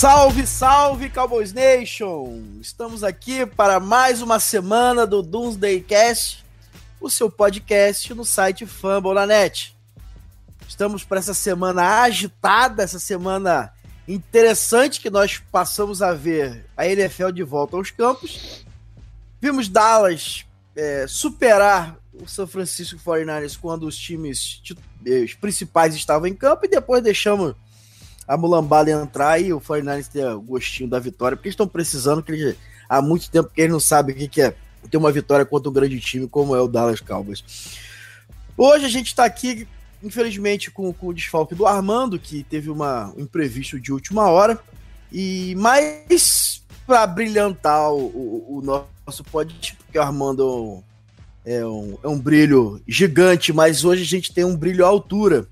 Salve, salve, Cowboys Nation! Estamos aqui para mais uma semana do Doomsday Cast, o seu podcast no site Fumble na net. Estamos para essa semana agitada, essa semana interessante que nós passamos a ver a NFL de volta aos campos. Vimos Dallas é, superar o São Francisco 49ers quando os times os principais estavam em campo e depois deixamos a mulambada entrar e o 49ers ter o gostinho da vitória, porque eles estão precisando que eles, há muito tempo que eles não sabem o que, que é ter uma vitória contra um grande time como é o Dallas Cowboys. Hoje a gente está aqui, infelizmente, com, com, o desfalque do Armando, que teve uma, um imprevisto de última hora, e mais para brilhantar o, o, o, nosso podcast, porque o Armando é um, é um brilho gigante, mas hoje a gente tem um brilho à altura.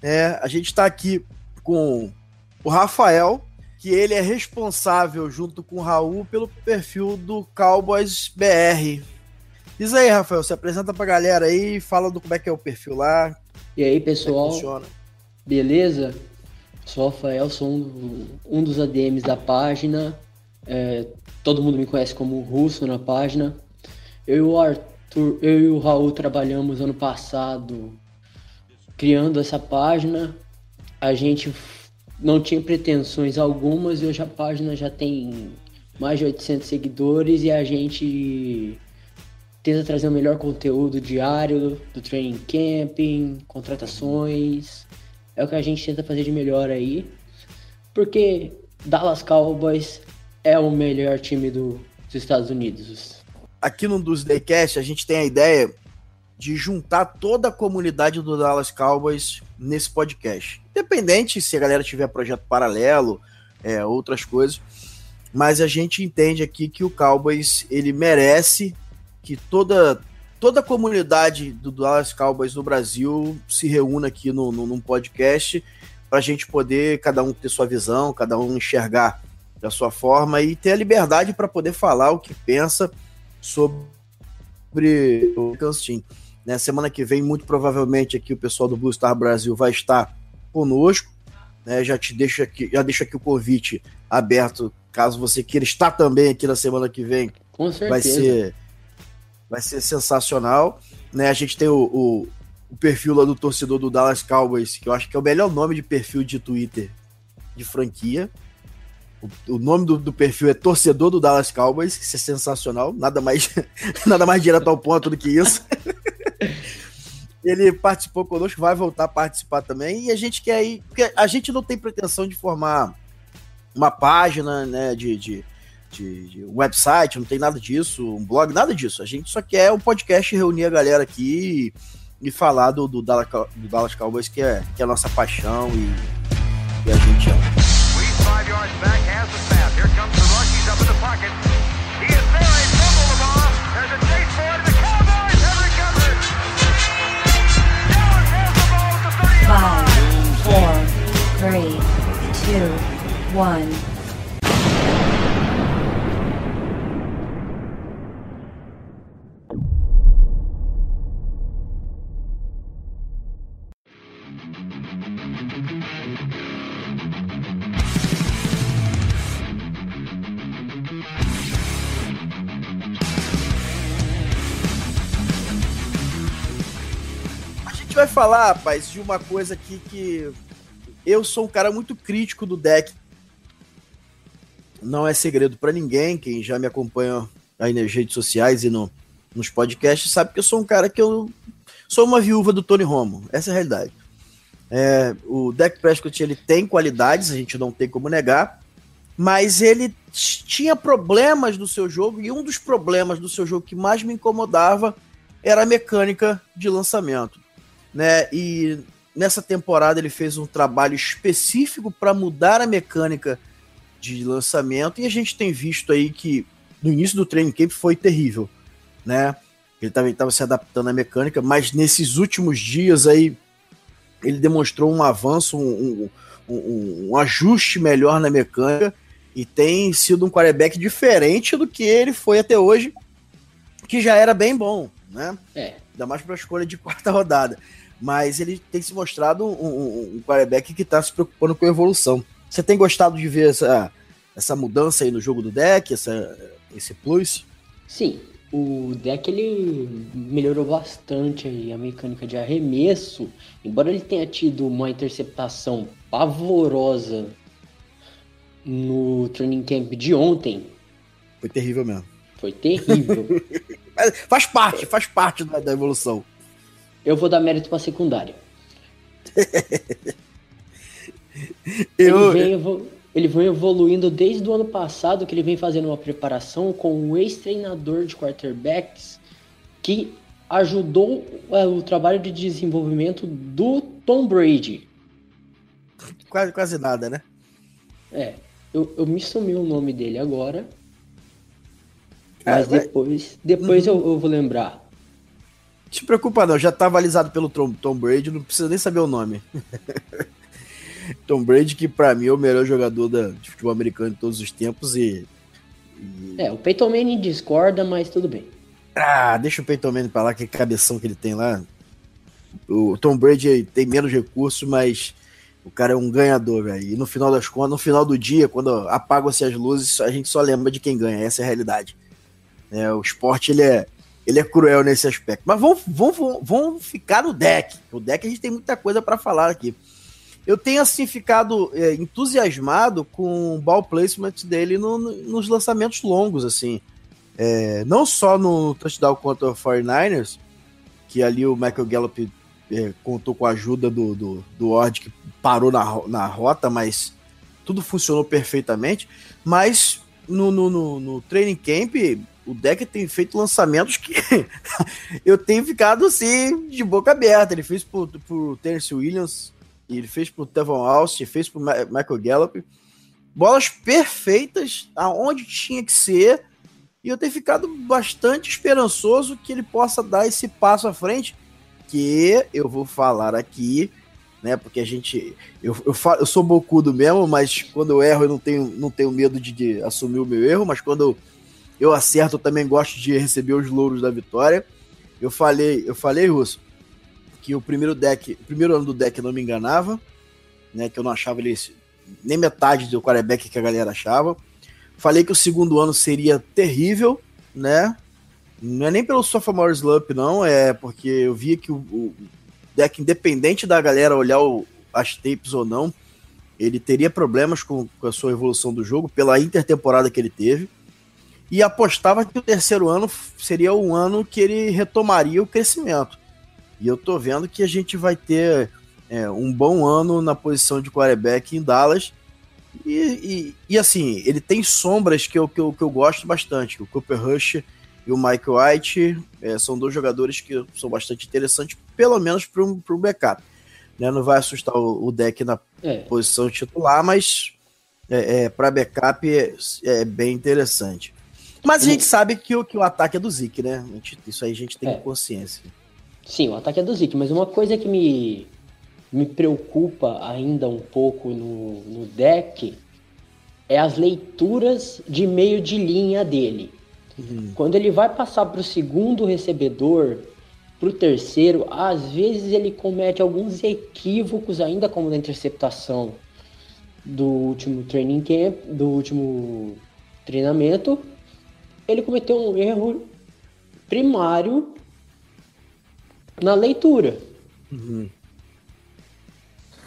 É, a gente está aqui com o Rafael, que ele é responsável, junto com o Raul, pelo perfil do Cowboys BR. Diz aí, Rafael, se apresenta pra galera aí, fala do como é que é o perfil lá. E aí, pessoal? É beleza? Sou o Rafael, sou um, um dos ADMs da página. É, todo mundo me conhece como Russo na página. Eu e o Arthur, eu e o Raul trabalhamos ano passado criando essa página a gente não tinha pretensões algumas e hoje a página já tem mais de 800 seguidores e a gente tenta trazer o melhor conteúdo diário do training camping, contratações. É o que a gente tenta fazer de melhor aí. Porque Dallas Cowboys é o melhor time do, dos Estados Unidos. Aqui no dos Daycast a gente tem a ideia de juntar toda a comunidade do Dallas Cowboys nesse podcast. Independente se a galera tiver projeto paralelo, é, outras coisas, mas a gente entende aqui que o Cowboys ele merece que toda toda a comunidade do Dallas Cowboys no Brasil se reúna aqui no, no, num podcast para a gente poder cada um ter sua visão, cada um enxergar da sua forma e ter a liberdade para poder falar o que pensa sobre o Kansas né? Semana que vem, muito provavelmente, aqui o pessoal do Blue Star Brasil vai estar conosco. Né? Já te deixo aqui, já deixo aqui o convite aberto, caso você queira estar também aqui na semana que vem. Com certeza. Vai ser, vai ser sensacional. Né? A gente tem o, o, o perfil lá do torcedor do Dallas Cowboys, que eu acho que é o melhor nome de perfil de Twitter de franquia. O, o nome do, do, perfil é Torcedor do Dallas Cowboys, isso é sensacional, nada mais, nada mais direto ao ponto do que isso. Ele participou conosco, vai voltar a participar também. E a gente quer ir. Porque a gente não tem pretensão de formar uma página, né? De, de, de, de website, não tem nada disso, um blog, nada disso. A gente só quer um podcast reunir a galera aqui e, falar do, do, Dallas, do Dallas Cowboys, que é, que é a nossa paixão e, e a gente ama. Three, two, one. vai falar, rapaz, de uma coisa aqui que eu sou um cara muito crítico do deck. Não é segredo para ninguém, quem já me acompanha aí nas redes sociais e no, nos podcasts sabe que eu sou um cara que eu sou uma viúva do Tony Romo. Essa é a realidade. É, o Deck Prescott ele tem qualidades, a gente não tem como negar, mas ele tinha problemas no seu jogo e um dos problemas do seu jogo que mais me incomodava era a mecânica de lançamento né? E nessa temporada ele fez um trabalho específico para mudar a mecânica de lançamento e a gente tem visto aí que no início do training camp foi terrível, né? Ele também estava se adaptando à mecânica, mas nesses últimos dias aí ele demonstrou um avanço, um, um, um, um ajuste melhor na mecânica e tem sido um quarterback diferente do que ele foi até hoje, que já era bem bom, né? É. Ainda mais para a escolha de quarta rodada mas ele tem se mostrado um, um, um quarterback que está se preocupando com a evolução. Você tem gostado de ver essa, essa mudança aí no jogo do deck, essa, esse plus? Sim, o deck ele melhorou bastante aí a mecânica de arremesso, embora ele tenha tido uma interceptação pavorosa no training camp de ontem. Foi terrível mesmo. Foi terrível. faz parte, faz parte da, da evolução. Eu vou dar mérito para secundária. Eu... Ele, vem ele vem evoluindo desde o ano passado, que ele vem fazendo uma preparação com um ex-treinador de quarterbacks que ajudou é, o trabalho de desenvolvimento do Tom Brady. Quase, quase nada, né? É. Eu, eu me sumiu o nome dele agora. Mas é, depois, depois uhum. eu, eu, vou lembrar. Não se preocupa não, já tá avalizado pelo Tom, Tom Brady, não precisa nem saber o nome. Tom Brady, que para mim é o melhor jogador da, de futebol americano de todos os tempos e, e... É, o Peyton Manning discorda, mas tudo bem. Ah, deixa o Peyton Manning pra lá, que cabeção que ele tem lá. O Tom Brady tem menos recursos, mas o cara é um ganhador, velho. E no final das contas, no final do dia, quando apagam-se as luzes, a gente só lembra de quem ganha. Essa é a realidade. É, o esporte, ele é, ele é cruel nesse aspecto. Mas vamos, vamos, vamos ficar no deck. O deck a gente tem muita coisa para falar aqui. Eu tenho, assim, ficado é, entusiasmado com o ball placement dele no, no, nos lançamentos longos, assim. É, não só no touchdown contra o 49ers, que ali o Michael Gallup é, contou com a ajuda do, do, do Ord, que parou na, na rota, mas tudo funcionou perfeitamente. Mas no, no, no, no training camp, o deck tem feito lançamentos que eu tenho ficado assim, de boca aberta. Ele fez pro, pro Tennessee Williams, ele fez pro Tevon Austin, fez pro Michael Gallup. Bolas perfeitas, aonde tinha que ser. E eu tenho ficado bastante esperançoso que ele possa dar esse passo à frente que eu vou falar aqui, né? Porque a gente. Eu, eu, falo, eu sou bocudo mesmo, mas quando eu erro eu não tenho, não tenho medo de, de assumir o meu erro, mas quando eu, eu acerto, eu também gosto de receber os louros da vitória. Eu falei, eu falei, Russo, que o primeiro deck, o primeiro ano do deck não me enganava, né? Que eu não achava ele nem metade do quarterback que a galera achava. Falei que o segundo ano seria terrível, né? Não é nem pelo sophomore slump, não, é porque eu via que o, o deck, independente da galera olhar o, as tapes ou não, ele teria problemas com, com, a sua evolução do jogo pela intertemporada que ele teve. E apostava que o terceiro ano seria o ano que ele retomaria o crescimento. E eu tô vendo que a gente vai ter é, um bom ano na posição de quarterback em Dallas. E, e, e, assim, ele tem sombras que eu, que eu, que eu gosto bastante. O Cooper Rush e o Mike White é, são dois jogadores que são bastante interessantes, pelo menos para um, um backup. Né? Não vai assustar o, o deck na é. posição titular, mas é, é para backup é, é, bem interessante. Mas a gente sabe que o, que o ataque é do Zik, né? Gente, isso aí a gente tem é. consciência. Sim, o ataque é do Zik, mas uma coisa que me, me preocupa ainda um pouco no, no deck é as leituras de meio de linha dele. Uhum. Quando ele vai passar para o segundo recebedor, para o terceiro, às vezes ele comete alguns equívocos, ainda como na interceptação do último training camp, do último treinamento. Ele cometeu um erro primário na leitura. Uhum.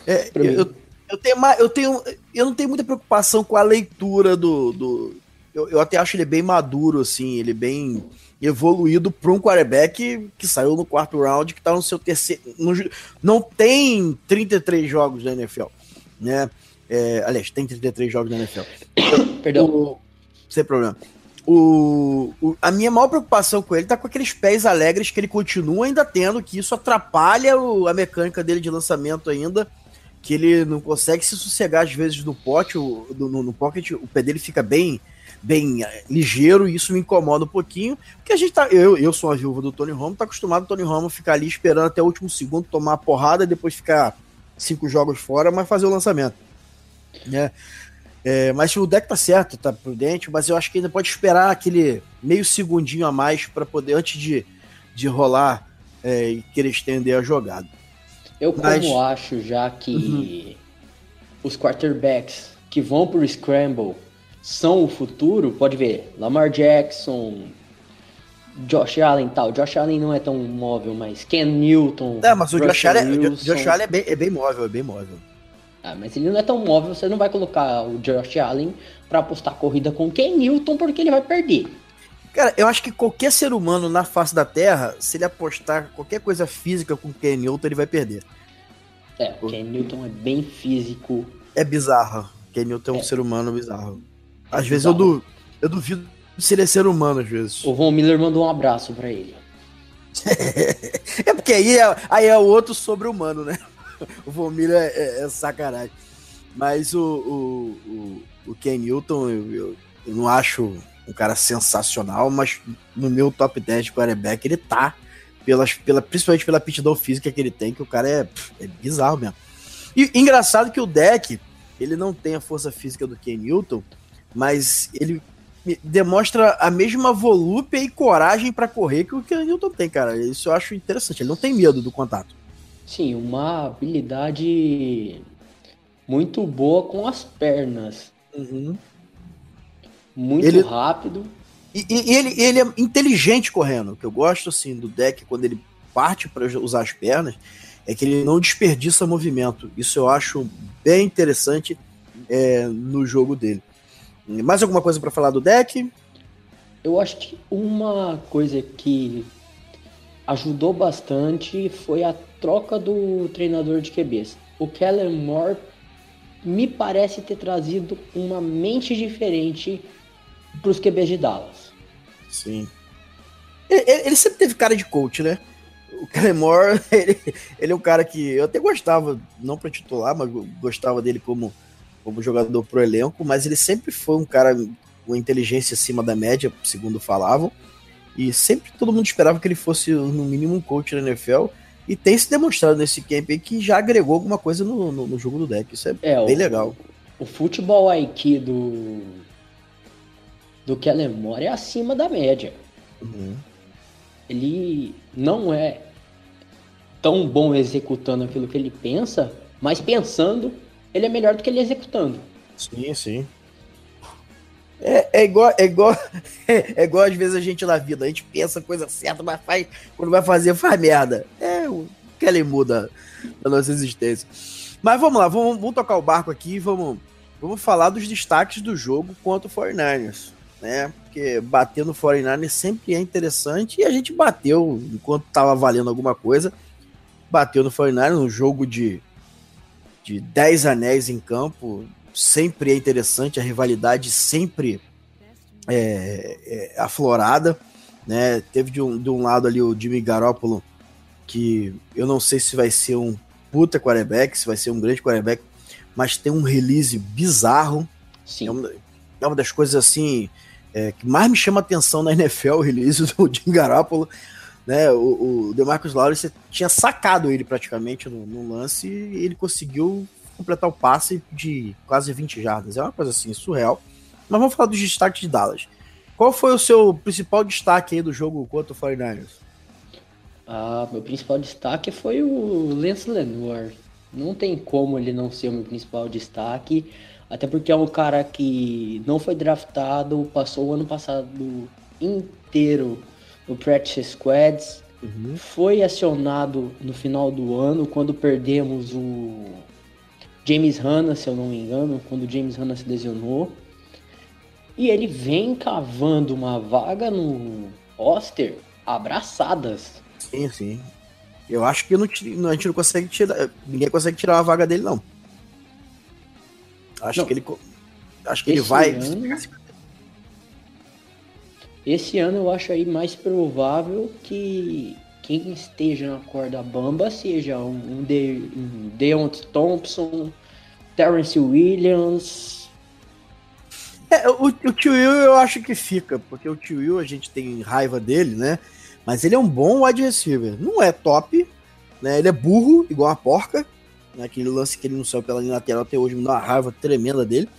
É, eu, eu, tenho, eu, tenho, eu não tenho muita preocupação com a leitura do, do, eu, eu até acho ele bem maduro, assim, ele bem evoluído para um quarterback que saiu no quarto round, que está no seu terceiro. No, não tem 33 jogos da NFL, né? É, aliás, tem 33 jogos da NFL. Perdão. O, sem problema. O, o, a minha maior preocupação com ele tá com aqueles pés alegres que ele continua ainda tendo, que isso atrapalha o, a mecânica dele de lançamento ainda, que ele não consegue se sossegar às vezes no pote, o, no, no pocket, o pé dele fica bem bem eh, ligeiro e isso me incomoda um pouquinho, porque a gente tá, eu, eu sou a viúva do Tony Romo, tá acostumado o Tony Romo ficar ali esperando até o último segundo tomar a porrada e depois ficar cinco jogos fora, mas fazer o lançamento. Né? É, mas o deck tá certo, tá prudente, mas eu acho que ainda pode esperar aquele meio segundinho a mais para poder, antes de, de rolar é, e querer estender a jogada. Eu, mas... como acho já que uhum. os quarterbacks que vão pro Scramble são o futuro, pode ver, Lamar Jackson, Josh Allen tal. Josh Allen não é tão móvel, mas Ken Newton. É, mas o Josh Allen, Josh Allen é, bem, é bem móvel, é bem móvel. Ah, mas ele não é tão móvel, você não vai colocar o Josh Allen para apostar corrida com Ken Newton porque ele vai perder. Cara, eu acho que qualquer ser humano na face da Terra, se ele apostar qualquer coisa física com Ken Newton, ele vai perder. É, o Ken Newton é bem físico. É bizarro. Ken Newton é um é. ser humano bizarro. É às é vezes bizarro. Eu, du eu duvido se ele é ser humano, às vezes. O Von Miller mandou um abraço para ele. é porque aí é, aí é o outro sobre-humano, né? O Von Miller é, é, é sacanagem. Mas o, o, o, o Ken Newton, eu, eu, eu, não acho um cara sensacional, mas no meu top 10 de quarterback ele tá. Pelas, pela, principalmente pela aptidão física que ele tem, que o cara é, é bizarro mesmo. E engraçado que o deck, ele não tem a força física do Ken Newton, mas ele demonstra a mesma volúpia e coragem para correr que o o Newton tem, cara. Isso eu acho interessante. Ele não tem medo do contato. Sim, uma habilidade muito boa com as pernas. Uhum. Muito ele... rápido. E, e, ele, ele é inteligente correndo. O que eu gosto assim do deck quando ele parte para usar as pernas é que ele não desperdiça movimento. Isso eu acho bem interessante é, no jogo dele. Mais alguma coisa para falar do deck? Eu acho que uma coisa que ajudou bastante foi a troca do treinador de QBs. O Kellen Moore me parece ter trazido uma mente diferente para os QBs de Dallas. Sim. Ele, ele, sempre teve cara de coach, né? O Kellen Moore, ele, ele é um cara que eu até gostava, não para titular, mas gostava dele como como jogador pro elenco, mas ele sempre foi um cara com inteligência acima da média, segundo falavam, e sempre todo mundo esperava que ele fosse, no mínimo, um coach da NFL, e tem se demonstrado nesse camp aí que já agregou alguma coisa no, no, no jogo do deck, isso é, é bem o, legal. O futebol IQ do, do Kellen Moore é acima da média. Uhum. Ele não é tão bom executando aquilo que ele pensa, mas pensando ele é melhor do que ele executando. Sim, sim. É, é igual, é igual, é, igual às vezes a gente na vida, a gente pensa a coisa certa, mas faz, quando vai fazer, faz merda. É o que ele muda da nossa existência. Mas vamos lá, vamos, vamos tocar o barco aqui vamos, vamos falar dos destaques do jogo contra o 49ers, né? Porque bater no 49ers sempre é interessante e a gente bateu enquanto tava valendo alguma coisa. Bateu no 49ers, um jogo de de 10 anéis em campo, sempre é interessante, a rivalidade sempre é, é aflorada. Né? Teve de um, de um lado ali o Jimmy Garoppolo, que eu não sei se vai ser um puta quarterback, se vai ser um grande quarterback, mas tem um release bizarro. Sim. É, uma, é uma das coisas assim é, que mais me chama atenção na NFL, o release do Jimmy Garoppolo né? O, o DeMarcus Lawrence tinha sacado ele praticamente no, no, lance e ele conseguiu completar o passe de quase 20 jardas. É uma coisa assim, surreal. Mas vamos falar dos destaques de Dallas. Qual foi o seu principal destaque aí do jogo contra o 49ers? Ah, meu principal destaque foi o Lance Lenoir. Não tem como ele não ser o meu principal destaque, até porque é um cara que não foi draftado, passou o ano passado inteiro no Practice Squads. Uhum. Foi acionado no final do ano, quando perdemos o James Hanna, se eu não me engano, quando o James Hanna se lesionou. E ele vem cavando uma vaga no roster abraçadas. Sim, sim. Eu acho que não, a gente não consegue tirar. Ninguém consegue tirar a vaga dele, não. Acho não. que ele. Acho que ele vai. Ano, esse ano eu acho aí mais provável que quem esteja na corda bamba seja um, De, um Deontay Thompson, Terrence Williams. É, o, o tio Will eu acho que fica, porque o tio Will a gente tem raiva dele, né? Mas ele é um bom wide receiver. Não é top, né? Ele é burro, igual a porca. Né? Aquele lance que ele não saiu pela linha lateral até hoje me dá uma raiva tremenda dele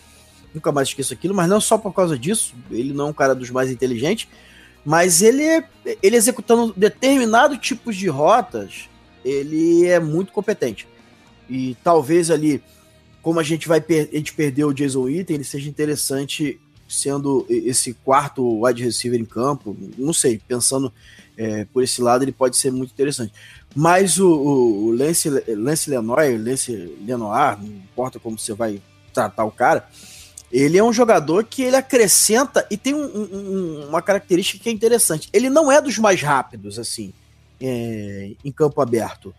nunca mais esqueço aquilo, mas não só por causa disso, ele não é um cara dos mais inteligentes, mas ele, ele executando determinados tipos de rotas, ele é muito competente. E talvez ali como a gente vai per a gente o Jason Witten, ele seja interessante sendo esse quarto wide receiver em campo. Não sei, pensando é, por esse lado, ele pode ser muito interessante. Mas o, o Lance, Lance Lenoir, Lance Lenoir, não importa como você vai tratar o cara, ele é um jogador que ele acrescenta e tem um, um, uma característica que é interessante. Ele não é dos mais rápidos, assim, é, em campo aberto.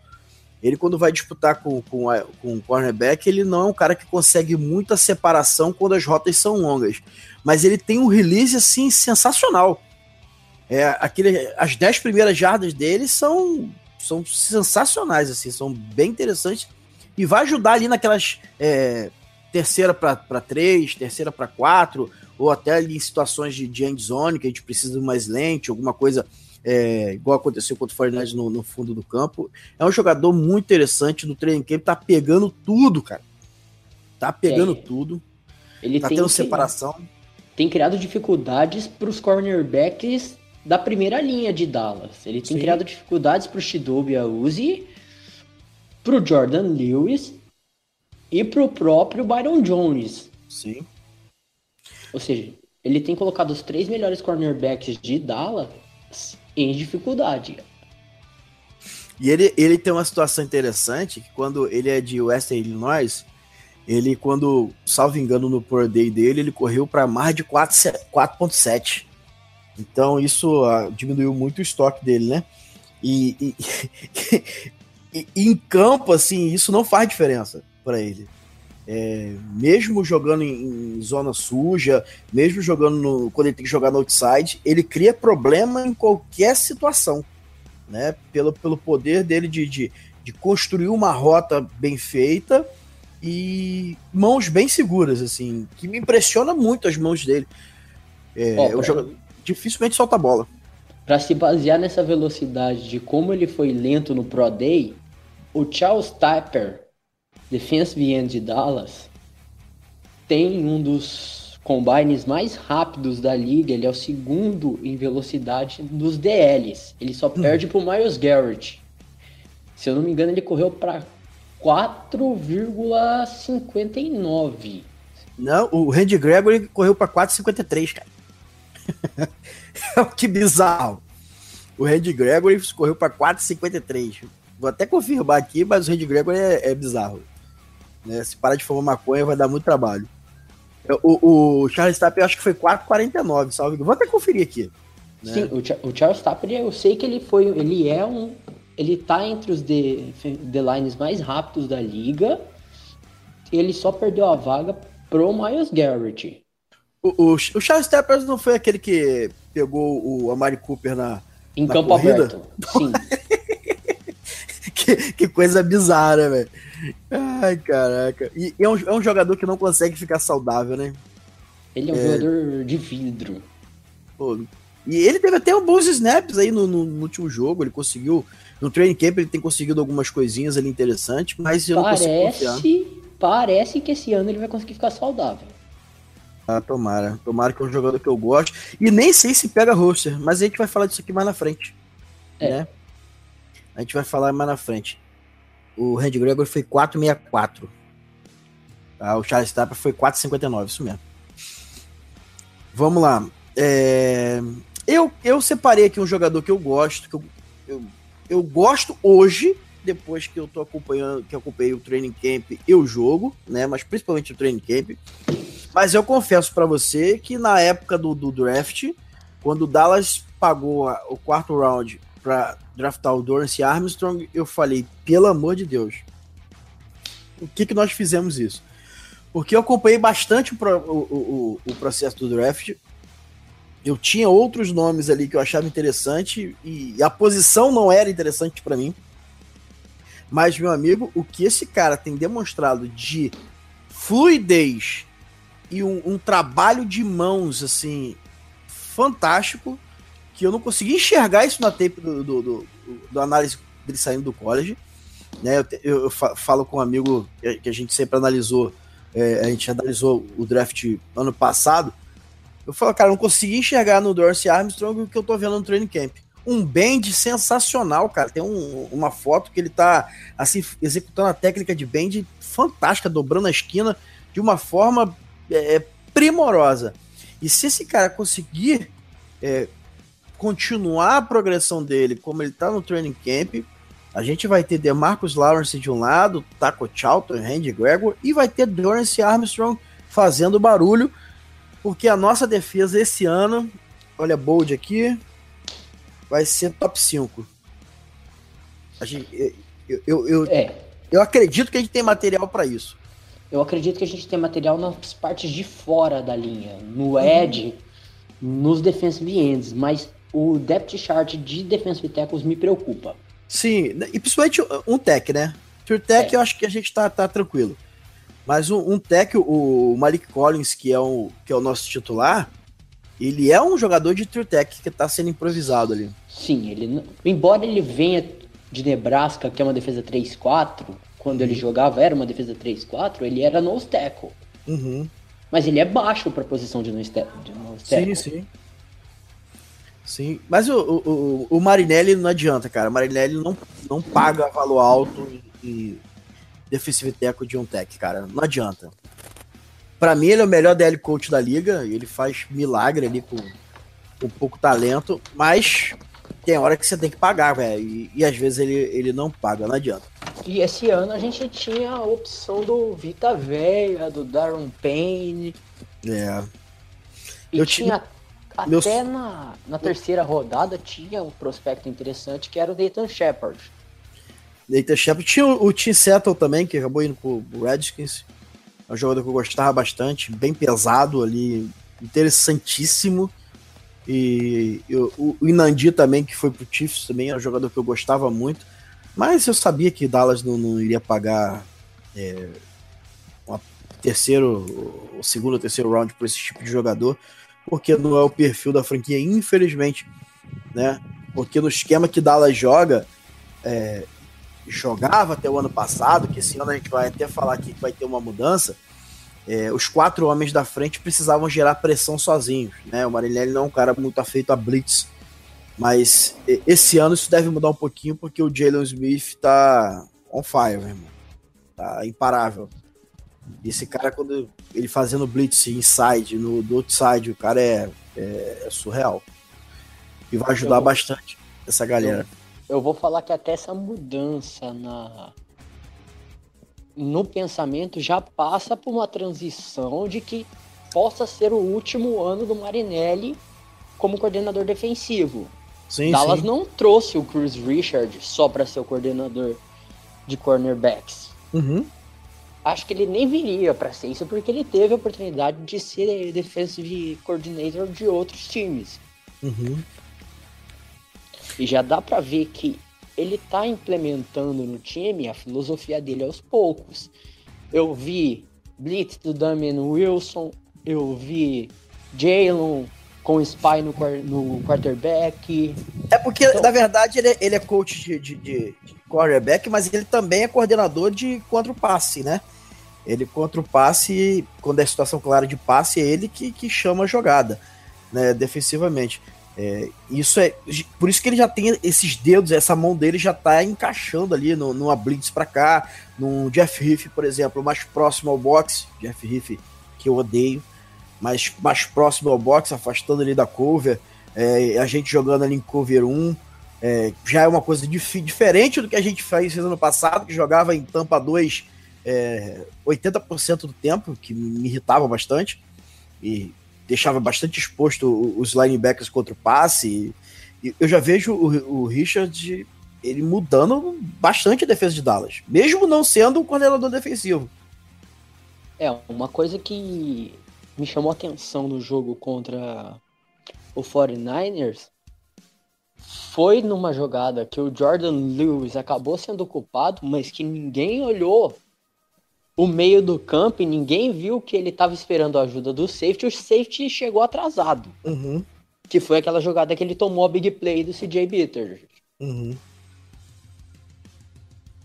Ele, quando vai disputar com, com, a, com o cornerback, ele não é um cara que consegue muita separação quando as rotas são longas. Mas ele tem um release, assim, sensacional. É, aquele, as 10 primeiras jardas dele são, são sensacionais, assim, são bem interessantes. E vai ajudar ali naquelas é, terceira para três, terceira para quatro, ou até ali em situações de, de end zone, que a gente precisa mais lente, alguma coisa é, igual aconteceu contra o Fortnite no, no, fundo do campo. É um jogador muito interessante no training camp, tá pegando tudo, cara. Tá pegando é. tudo. Ele tá tendo separação. Tem criado dificuldades para os cornerbacks da primeira linha de Dallas. Ele tem Sim. criado dificuldades para o Shidobi Uzi, para o Jordan Lewis e para o próprio Byron Jones. Sim. Ou seja, ele tem colocado os três melhores cornerbacks de Dallas em dificuldade. E ele, ele tem uma situação interessante, que quando ele é de Western Illinois, ele, quando, salvo engano, no Pro Day dele, ele correu para mais de 4.7. Então isso ah, diminuiu muito o estoque dele, né? E, e, e, em campo, assim, isso não faz diferença para ele. É, mesmo jogando em, em, zona suja, mesmo jogando no, quando ele tem que jogar no outside, ele cria problema em qualquer situação, né? Pelo, pelo poder dele de, de, de construir uma rota bem feita e mãos bem seguras, assim, que me impressiona muito as mãos dele. É, pra... dificilmente solta a bola. Para se basear nessa velocidade de como ele foi lento no Pro Day, o Charles Tapper defensive end de Dallas tem um dos combines mais rápidos da liga. Ele é o segundo em velocidade dos DLs. Ele só hum. perde pro Miles Garrett. Se eu não me engano, ele correu para 4,59. Não, o Randy Gregory correu para 4,53, cara. que bizarro. O Randy Gregory correu para 4,53. Vou até confirmar aqui, mas o Randy Gregory é, é bizarro. Né? Se parar de fumar maconha, vai dar muito trabalho. O, o Charles Tapper, eu acho que foi 4,49, salve. Vou até conferir aqui. Né? Sim, o, o Charles Tapper, eu sei que ele foi. Ele é um. Ele tá entre os The, the lines mais rápidos da liga. Ele só perdeu a vaga pro Miles Garrett. O, o, o Charles Tapper não foi aquele que pegou o Amari Cooper na. Em na campo corrida? aberto. Sim. que, que coisa bizarra, velho. Ai, caraca. E é um, é um jogador que não consegue ficar saudável, né? Ele é um é... jogador de vidro. Pô, e ele teve até bons snaps aí no, no, no, último jogo. Ele conseguiu. No training camp ele tem conseguido algumas coisinhas ali interessantes, mas eu parece, não consigo confiar. Parece que esse ano ele vai conseguir ficar saudável. Ah, tomara. Tomara que é um jogador que eu gosto. E nem sei se pega roster, mas a gente vai falar disso aqui mais na frente. É. Né? A gente vai falar mais na frente. O Randy Gregory foi 4,64. Tá? O Charles Tapper foi 4,59, isso mesmo. Vamos lá. É... Eu, eu separei aqui um jogador que eu gosto, que eu, eu, eu gosto hoje, depois que eu tô acompanhando, que eu acompanhei o training camp e o jogo, né? Mas principalmente o training camp. Mas eu confesso para você que na época do, do draft, quando o Dallas pagou a, o quarto round para draftar o Dorance Armstrong, eu falei, pelo amor de Deus, o que, que nós fizemos isso? Porque eu acompanhei bastante o, o, o, o processo do draft. Eu tinha outros nomes ali que eu achava interessante e a posição não era interessante para mim. Mas, meu amigo, o que esse cara tem demonstrado de fluidez e um, um trabalho de mãos, assim, fantástico, que eu não consegui enxergar isso na tape do, do, do, do análise dele saindo do college. Né? Eu, eu, falo com um amigo que a gente sempre analisou, é, a gente analisou o draft ano passado. Eu falo, cara, eu não consegui enxergar no Dorsey Armstrong o que eu tô vendo no training camp. um bend sensacional, cara. Tem um, uma foto que ele tá assim executando a técnica de bend fantástica, dobrando a esquina de uma forma é primorosa. E se esse cara conseguir é, continuar a progressão dele como ele tá no training camp, a gente vai ter DeMarcus Lawrence de um lado, Taco Charlton, Randy Gregor, e vai ter Dorance Armstrong fazendo barulho, porque a nossa defesa esse ano, olha bold aqui, vai ser top 5. A gente, eu, eu, eu, é. eu acredito que a gente tem material para isso. Eu acredito que a gente tem material nas partes de fora da linha, no edge, uhum. nos defensive ends, mas o depth chart de defensive tackles me preocupa. Sim, e principalmente um tech, né? True tech é. eu acho que a gente tá, tá tranquilo. Mas um, um tech, o Malik Collins, que é, o, que é o nosso titular, ele é um jogador de true tech que tá sendo improvisado ali. Sim, ele embora ele venha de Nebraska, que é uma defesa 3-4, quando uhum. ele jogava era uma defesa 3-4, ele era nose tackle. Uhum. Mas ele é baixo para posição de nose tackle. Sim, sim. Sim, mas o, o, o Marinelli não adianta, cara. O Marinelli não, não paga valor alto em defensive tackle de um tech, cara. Não adianta. Para mim, ele é o melhor DL coach da liga. Ele faz milagre ali com, com pouco talento, mas tem hora que você tem que pagar, velho. E, e, às vezes ele, ele não paga, não adianta. E esse ano a gente tinha a opção do Vita Veia, do Darren Payne. É. E eu tinha até Meus... na, na terceira rodada tinha um prospecto interessante que era o Nathan Shepard. Nathan Shepard. Tinha o, o Tim Settle também, que acabou indo pro Redskins. É um jogador que eu gostava bastante, bem pesado ali, interessantíssimo. E, e o, o Inandi também, que foi pro Chiefs também, é um jogador que eu gostava muito. Mas eu sabia que Dallas não, não iria pagar é, uma terceiro, o segundo ou terceiro round por esse tipo de jogador porque não é o perfil da franquia, infelizmente, né? Porque no esquema que Dallas joga, é, jogava até o ano passado, que esse ano a gente vai até falar aqui que vai ter uma mudança, é, os quatro homens da frente precisavam gerar pressão sozinhos, né? O Marinelli não é um cara muito afeito a blitz, mas esse ano isso deve mudar um pouquinho porque o Jalen Smith tá on fire, meu irmão. Tá imparável. Esse cara, quando ele fazendo blitz inside, no do outside, o cara é, é, é surreal. E vai ajudar vou, bastante essa galera. Eu, eu, vou falar que até essa mudança na no pensamento já passa por uma transição de que possa ser o último ano do Marinelli como coordenador defensivo. Sim, Dallas sim. não trouxe o Chris Richard só para ser o coordenador de cornerbacks. Uhum acho que ele nem viria para ser isso porque ele teve a oportunidade de ser defensive coordinator de outros times. Uhum. E já dá para ver que ele tá implementando no time a filosofia dele aos poucos. Eu vi blitz do Damian Wilson, eu vi Jalen com spy no, no quarterback. É porque, então... na verdade, ele é, ele é coach de, de, de, quarterback, mas ele também é coordenador de contra o passe, né? Ele contra o passe, quando é situação clara de passe, é ele que, que chama a jogada, né, defensivamente. É, isso é por isso que ele já tem esses dedos, essa mão dele já tá encaixando ali no, numa blitz para cá, num Jeff Riff, por exemplo, mais próximo ao box, Jeff Riff que eu odeio, mas mais próximo ao box, afastando ele da cover, é, a gente jogando ali em cover 1, é, já é uma coisa dif diferente do que a gente fez ano passado, que jogava em tampa 2 é, 80% do tempo, que me irritava bastante e deixava bastante exposto os linebackers contra o passe. E eu já vejo o, o Richard ele mudando bastante a defesa de Dallas, mesmo não sendo um coordenador defensivo. É, uma coisa que me chamou a atenção no jogo contra o 49ers foi numa jogada que o Jordan Lewis acabou sendo culpado, mas que ninguém olhou o meio do campo e ninguém viu que ele estava esperando a ajuda do safety. O safety chegou atrasado. Uhum. Que foi aquela jogada que ele tomou a big play do CJ Bitter. Uhum.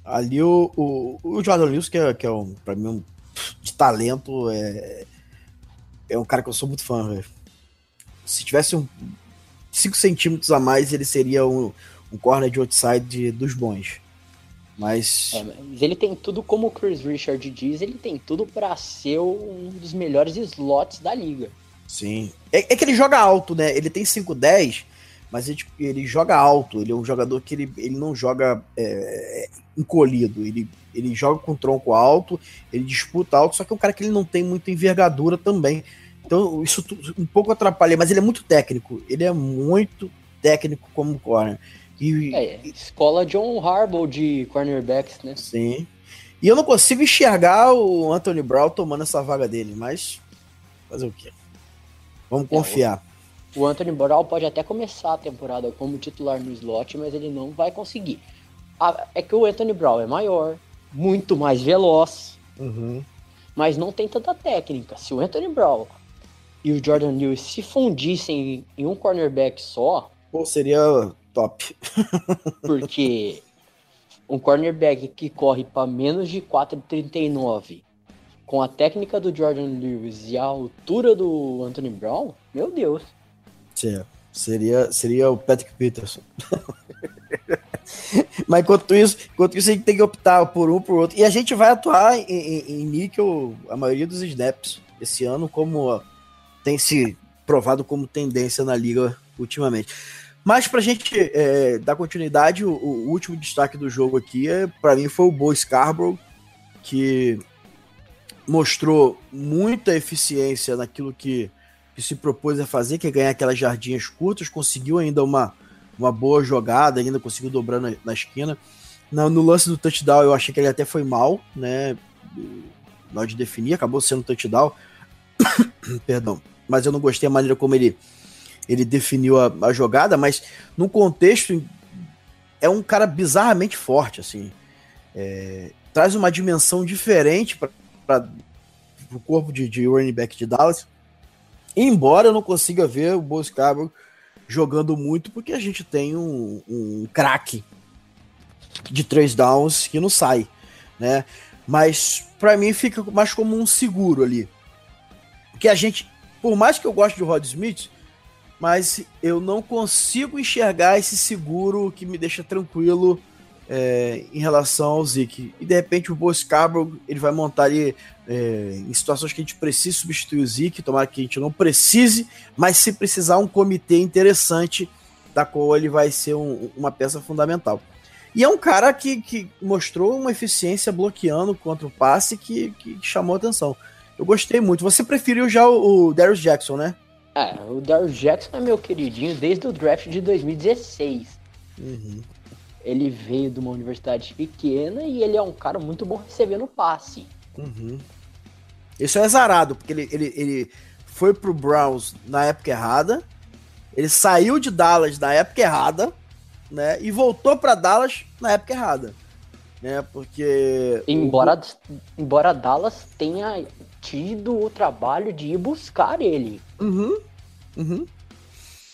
Ali o, o, o Jordan Lewis, que é, que é um, pra mim, um de talento, é, é um cara que eu sou muito fã, velho. Se tivesse um. 5 centímetros a mais ele seria um, um corner de outside de, dos bons. Mas... É, mas ele tem tudo, como o Chris Richard diz, ele tem tudo para ser um dos melhores slots da liga. Sim. É, é que ele joga alto, né? Ele tem 5'10", mas ele, tipo, ele joga alto. Ele é um jogador que ele, ele não joga é, encolhido. Ele, ele joga com tronco alto, ele disputa alto, só que é um cara que ele não tem muita envergadura também. Então isso um pouco atrapalha, mas ele é muito técnico. Ele é muito técnico como corner. E, é, escola John Harbaugh de cornerbacks, né? Sim. E eu não consigo enxergar o Anthony Brown tomando essa vaga dele, mas fazer o quê? Vamos é, confiar. O, o Anthony Brown pode até começar a temporada como titular no slot, mas ele não vai conseguir. é que o Anthony Brown é maior, muito mais veloz, uhum. mas não tem tanta técnica. Se o Anthony Brown e o Jordan Lewis se fundissem em um cornerback só. Pô, seria top. porque um cornerback que corre para menos de 4,39 com a técnica do Jordan Lewis e a altura do Anthony Brown, meu Deus. Sim, seria, seria o Patrick Peterson. Mas enquanto isso, enquanto isso, a gente tem que optar por um por outro. E a gente vai atuar em, em, em níquel a maioria dos snaps esse ano, como tem se provado como tendência na liga ultimamente. Mas para a gente é, dar continuidade, o, o, último destaque do jogo aqui, é, para mim, foi o Bo Scarborough, que mostrou muita eficiência naquilo que, que, se propôs a fazer, que é ganhar aquelas jardinhas curtas, conseguiu ainda uma, uma boa jogada, ainda conseguiu dobrar na, na esquina. No, no, lance do touchdown, eu achei que ele até foi mal, né? Na hora de definir, acabou sendo touchdown. Perdão. Mas eu não gostei da maneira como ele, ele definiu a, a jogada, mas no contexto é um cara bizarramente forte, assim. É, traz uma dimensão diferente para o corpo de, de running back de Dallas. Embora eu não consiga ver o Bo Scarborough jogando muito, porque a gente tem um, um craque de três downs que não sai, né? Mas para mim fica mais como um seguro ali. Que a gente por mais que eu goste de Rod Smith, mas eu não consigo enxergar esse seguro que me deixa tranquilo é, em relação ao Zeke. E de repente o Scarborough, ele vai montar ali é, em situações que a gente precisa substituir o Zeke, tomara que a gente não precise, mas se precisar um comitê interessante da qual ele vai ser um, uma peça fundamental. E é um cara que, que mostrou uma eficiência bloqueando contra o passe que, que chamou atenção. Eu gostei muito. Você preferiu já o, o Darius Jackson, né? É, o Darius Jackson é meu queridinho desde o draft de 2016. Uhum. Ele veio de uma universidade pequena e ele é um cara muito bom recebendo passe. Uhum. Isso é azarado, porque ele, ele, ele foi pro Browns na época errada, ele saiu de Dallas na época errada, né? E voltou para Dallas na época errada. Né, porque. Embora, o... embora Dallas tenha tido o trabalho de ir buscar ele. Uhum. Uhum.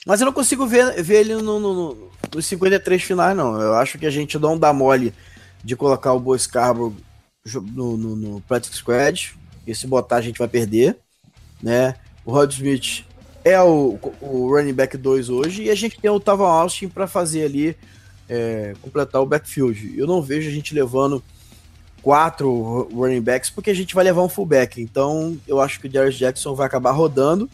Mas eu não consigo ver, ver ele no, no, no, nos 53 finais, não. Eu acho que a gente não dá mole de colocar o Boa Scarborough no, no, no Practice Squad. E se botar, a gente vai perder. Né? O Rod Smith é o, o running back 2 hoje. E a gente tem o Tavon Austin para fazer ali, é, completar o backfield. Eu não vejo a gente levando quatro running backs, porque a gente vai levar um fullback. Então, eu acho que o Darius Jackson vai acabar rodando.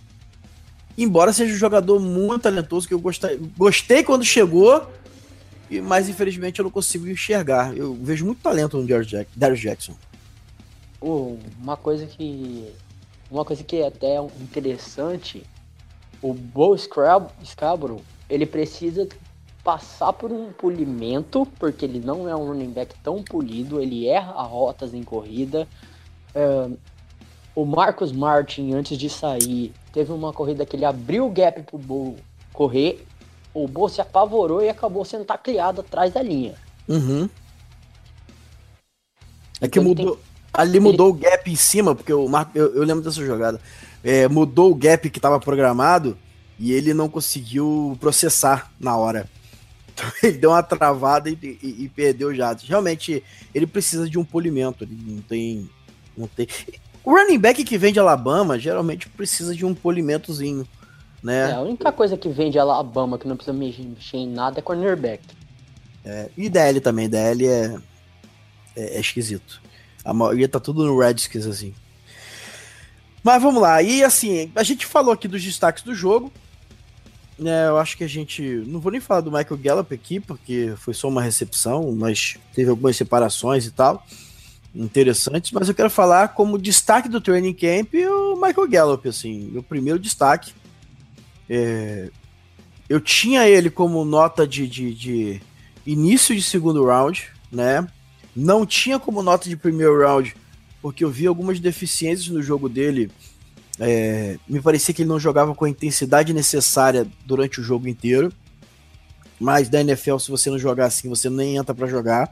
Embora seja um jogador muito talentoso, que eu gostei, gostei quando chegou, mas infelizmente eu não consigo enxergar. Eu vejo muito talento no Darius Jackson. uma coisa que. Uma coisa que é até interessante, o Bo Scarborough, ele precisa passar por um polimento, porque ele não é um running back tão polido, ele erra rotas em corrida. Uh, o Marcos Martin, antes de sair, teve uma corrida que ele abriu o gap pro Bo correr, o Bo se apavorou e acabou sendo tacleado atrás da linha. Uhum. É que então mudou. Tem... Ali mudou ele... o gap em cima, porque o Marco, eu, eu lembro dessa jogada. É, mudou o gap que estava programado e ele não conseguiu processar na hora. Então ele deu uma travada e, e, e perdeu já. Realmente, ele precisa de um polimento. Ele não tem. Não tem. O running back que vem de Alabama geralmente precisa de um polimentozinho. Né? É, a única coisa que vem de Alabama que não precisa mexer em nada é cornerback. É, e DL também, DL é, é, é, esquisito. A maioria tá tudo no Redskins, assim. Mas vamos lá, e assim, a gente falou aqui dos destaques do jogo. Né, eu acho que a gente. Não vou nem falar do Michael Gallup aqui, porque foi só uma recepção, mas teve algumas separações e tal. Interessantes, mas eu quero falar como destaque do training camp o Michael Gallup, assim, meu primeiro destaque. É, eu tinha ele como nota de, de, de início de segundo round, né? Não tinha como nota de primeiro round, porque eu vi algumas deficiências no jogo dele. É, me parecia que ele não jogava com a intensidade necessária durante o jogo inteiro. Mas da NFL, se você não jogar assim, você nem entra para jogar,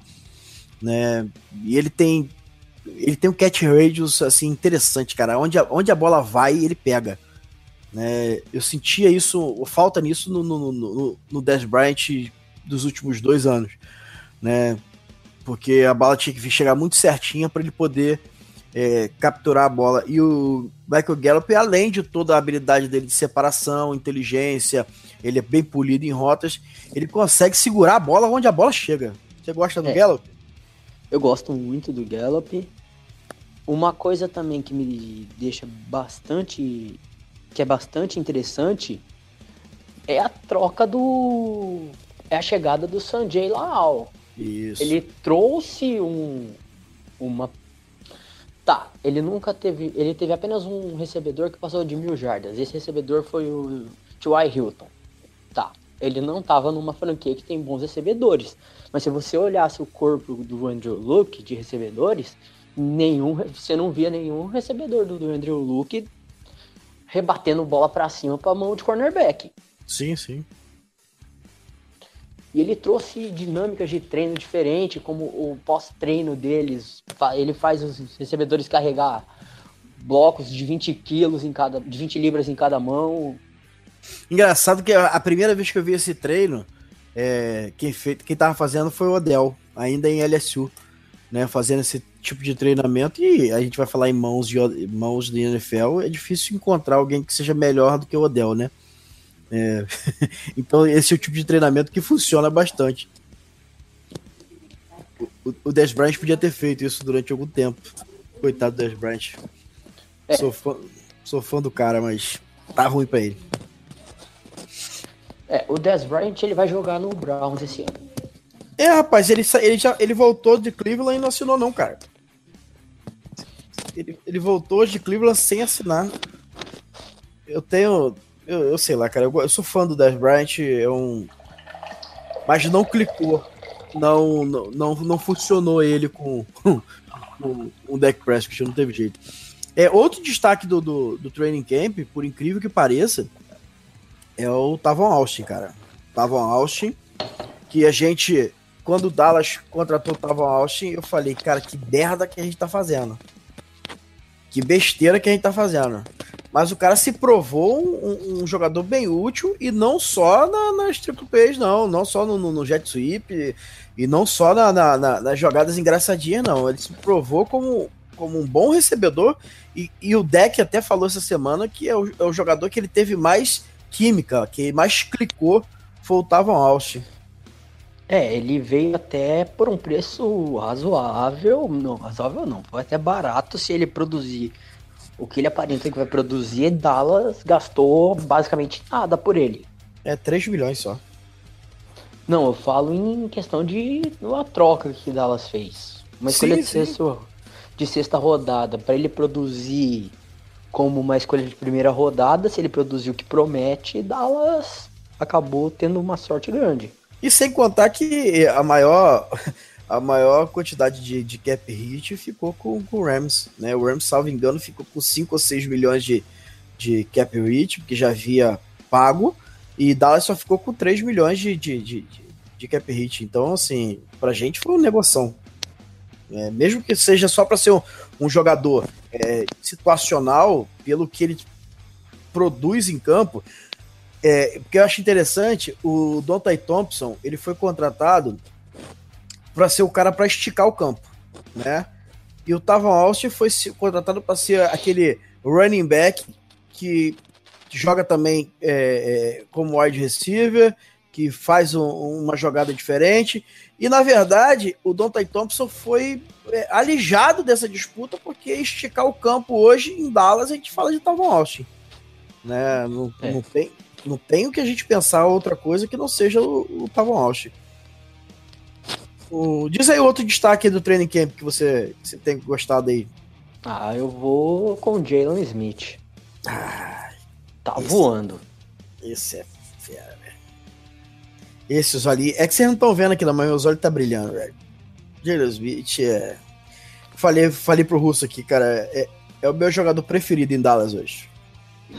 né? E ele tem ele tem um catch radius assim interessante, cara. Onde a, onde a bola vai, ele pega. Né? Eu sentia isso, falta nisso no, no, no, no Dez Bryant dos últimos dois anos, né? Porque a bola tinha que chegar muito certinha para ele poder é, capturar a bola. E o Michael Gallup, além de toda a habilidade dele de separação, inteligência, ele é bem polido em rotas, ele consegue segurar a bola onde a bola chega. Você gosta do é, Gallup? Eu gosto muito do Gallup. Uma coisa também que me deixa bastante. que é bastante interessante é a troca do é a chegada do Sanjay Laal. Isso. Ele trouxe um, uma. Ele nunca teve. Ele teve apenas um recebedor que passou de mil jardas. Esse recebedor foi o T.Y. Hilton. Tá, ele não tava numa franquia que tem bons recebedores. Mas se você olhasse o corpo do Andrew Luke de recebedores, nenhum, você não via nenhum recebedor do, do Andrew Luke rebatendo bola para cima para mão de cornerback. Sim, sim. E ele trouxe dinâmicas de treino diferente, como o pós-treino deles. Ele faz os recebedores carregar blocos de 20 quilos em cada. de 20 libras em cada mão. Engraçado que a primeira vez que eu vi esse treino, é, quem, fez, quem tava fazendo foi o Odell, ainda em LSU, né? Fazendo esse tipo de treinamento. E a gente vai falar em mãos de mãos de NFL, é difícil encontrar alguém que seja melhor do que o Odell, né? É, então, esse é o tipo de treinamento que funciona bastante. O, o Des Bryant podia ter feito isso durante algum tempo. Coitado do Des Bryant. É. Sou, fã, sou fã do cara, mas tá ruim pra ele. É, o Des Bryant ele vai jogar no Browns esse ano. É, rapaz, ele, ele, já, ele voltou de Cleveland e não assinou, não, cara. Ele, ele voltou de Cleveland sem assinar. Eu tenho eu, eu sei lá, cara. Eu, eu sou fã do Death Bryant, é um. Mas não clicou. Não, não, não, não funcionou ele com, com, o deck Prescott, não teve jeito. É, outro destaque do, do, do, training camp, por incrível que pareça, é o Tavon Austin, cara. Tavon Austin, que a gente, quando o Dallas contratou o Tavon Austin, eu falei, cara, que merda que a gente tá fazendo. Que besteira que a gente tá fazendo. Mas o cara se provou um, um jogador bem útil e não só na, nas triple plays, não. Não só no, no, no jet sweep e não só na, na, nas jogadas engraçadinhas, não. Ele se provou como, como um bom recebedor e, e o deck até falou essa semana que é o, é o, jogador que ele teve mais química, que mais clicou, foi o Austin. É, ele veio até por um preço razoável, não, razoável não, foi até barato se ele produzir o que ele aparenta que vai produzir, Dallas gastou basicamente nada por ele. É 3 milhões só. Não, eu falo em questão de uma troca que Dallas fez. Uma escolha sim, de, sexto, de sexta rodada para ele produzir como uma escolha de primeira rodada, se ele produzir o que promete, Dallas acabou tendo uma sorte grande. E sem contar que a maior a maior quantidade de, de cap hit ficou com, com o Rams, né? O Rams, salvo engano, ficou com 5 ou 6 milhões de, de cap hit, porque já havia pago, e Dallas só ficou com 3 milhões de, de, de, de cap hit. Então, assim, pra gente foi um negoção. É, mesmo que seja só para ser um, um jogador é, situacional, pelo que ele produz em campo, é, porque eu acho interessante, o Dontai Thompson, ele foi contratado para ser o cara para esticar o campo, né? E o Tavon Austin foi contratado para ser aquele running back que joga também é, é, como wide receiver, que faz um, uma jogada diferente. E na verdade, o Dontai Thompson foi é, alijado dessa disputa porque esticar o campo hoje em Dallas a gente fala de Tavon Austin. Né? Não, é. não, tem, não tem o que a gente pensar outra coisa que não seja o, o Tavon Austin. O, diz aí outro destaque do training camp que você, que você tem gostado aí. Ah, eu vou com Jalen Smith. Ah, tá esse, voando. Esse é fera, velho. Esses ali. É que vocês não estão vendo aqui, não, mas meus olhos tá brilhando, velho. Jalen Smith é. Falei, falei pro Russo aqui, cara. É, é o meu jogador preferido em Dallas hoje.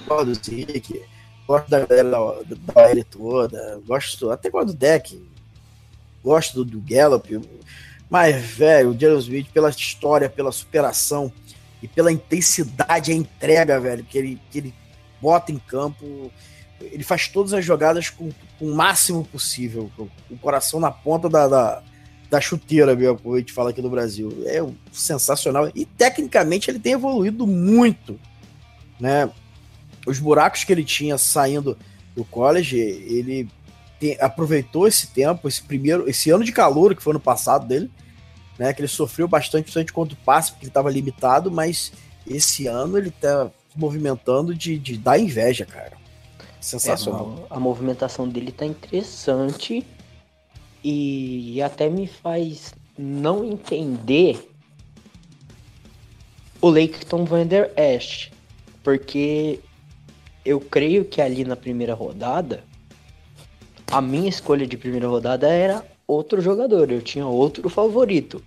Gosto do Zeke, gosto da galera da, da toda, gosto até gosto do deck, gosto do, do Gallup, mas, velho, o Jalen Smith, pela história, pela superação, e pela intensidade, a entrega, velho, que ele, que ele bota em campo. Ele faz todas as jogadas com, com o máximo possível, com o coração na ponta da, da, da chuteira, meu, como a gente fala aqui no Brasil. É sensacional. E tecnicamente ele tem evoluído muito, né? Os buracos que ele tinha saindo do college, ele tem, aproveitou esse tempo, esse primeiro, esse ano de calor que foi no passado dele, né? Que ele sofreu bastante, principalmente contra o passe, porque ele estava limitado, mas esse ano ele está movimentando de, de dar inveja, cara. Sensacional. É, a movimentação dele tá interessante e até me faz não entender o Leighton Van Der Esch, porque eu creio que ali na primeira rodada a minha escolha de primeira rodada era outro jogador, eu tinha outro favorito.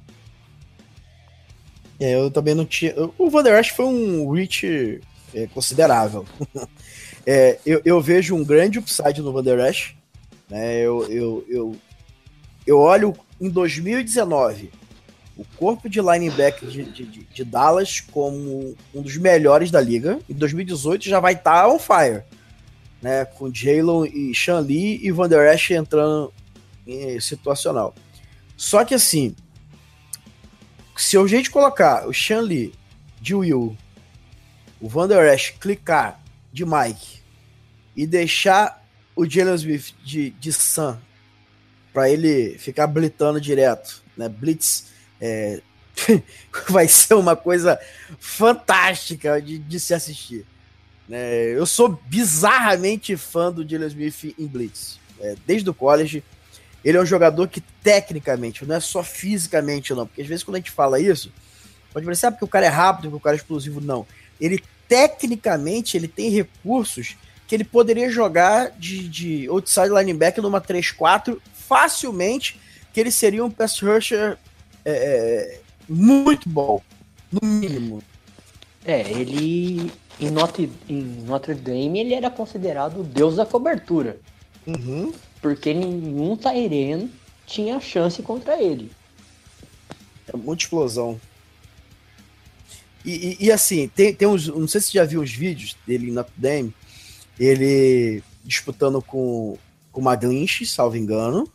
É, eu também não tinha. O Van Der Esch foi um reach é, considerável. é, eu, eu, vejo um grande upside no Van Der Esch. Né? Eu, eu, eu, eu olho em 2019 o corpo de linebacker de, de, de, Dallas como um dos melhores da liga. Em 2018 já vai estar tá on fire. Né, com Jalen e Sean Lee e Van Der Esch entrando em situacional. Só que assim, se a gente colocar o Shanli de Will, o Van Der Esch clicar de Mike e deixar o Jalen Smith de, de Sam para ele ficar blitando direto, né? Blitz é, vai ser uma coisa fantástica de, de se assistir. Né? Eu sou bizarramente fã do Jalen Smith em Blitz. É, desde o college, ele é um jogador que tecnicamente, não é só fisicamente, não. Porque às vezes quando a gente fala isso, pode parecer ah, porque o cara é rápido, porque o cara é explosivo. Não. Ele tecnicamente ele tem recursos que ele poderia jogar de, de outside linebacker numa 3-4 facilmente, que ele seria um pass rusher é, é, muito bom, no mínimo. É, ele em Notre, em Notre Dame ele era considerado o deus da cobertura. Uhum porque nenhum Tairen tinha chance contra ele. É muita explosão. E, e, e, assim, tem, tem uns. Não sei se você já viu os vídeos dele em Notre Dame. Ele disputando com, com o Maglinch, salvo engano.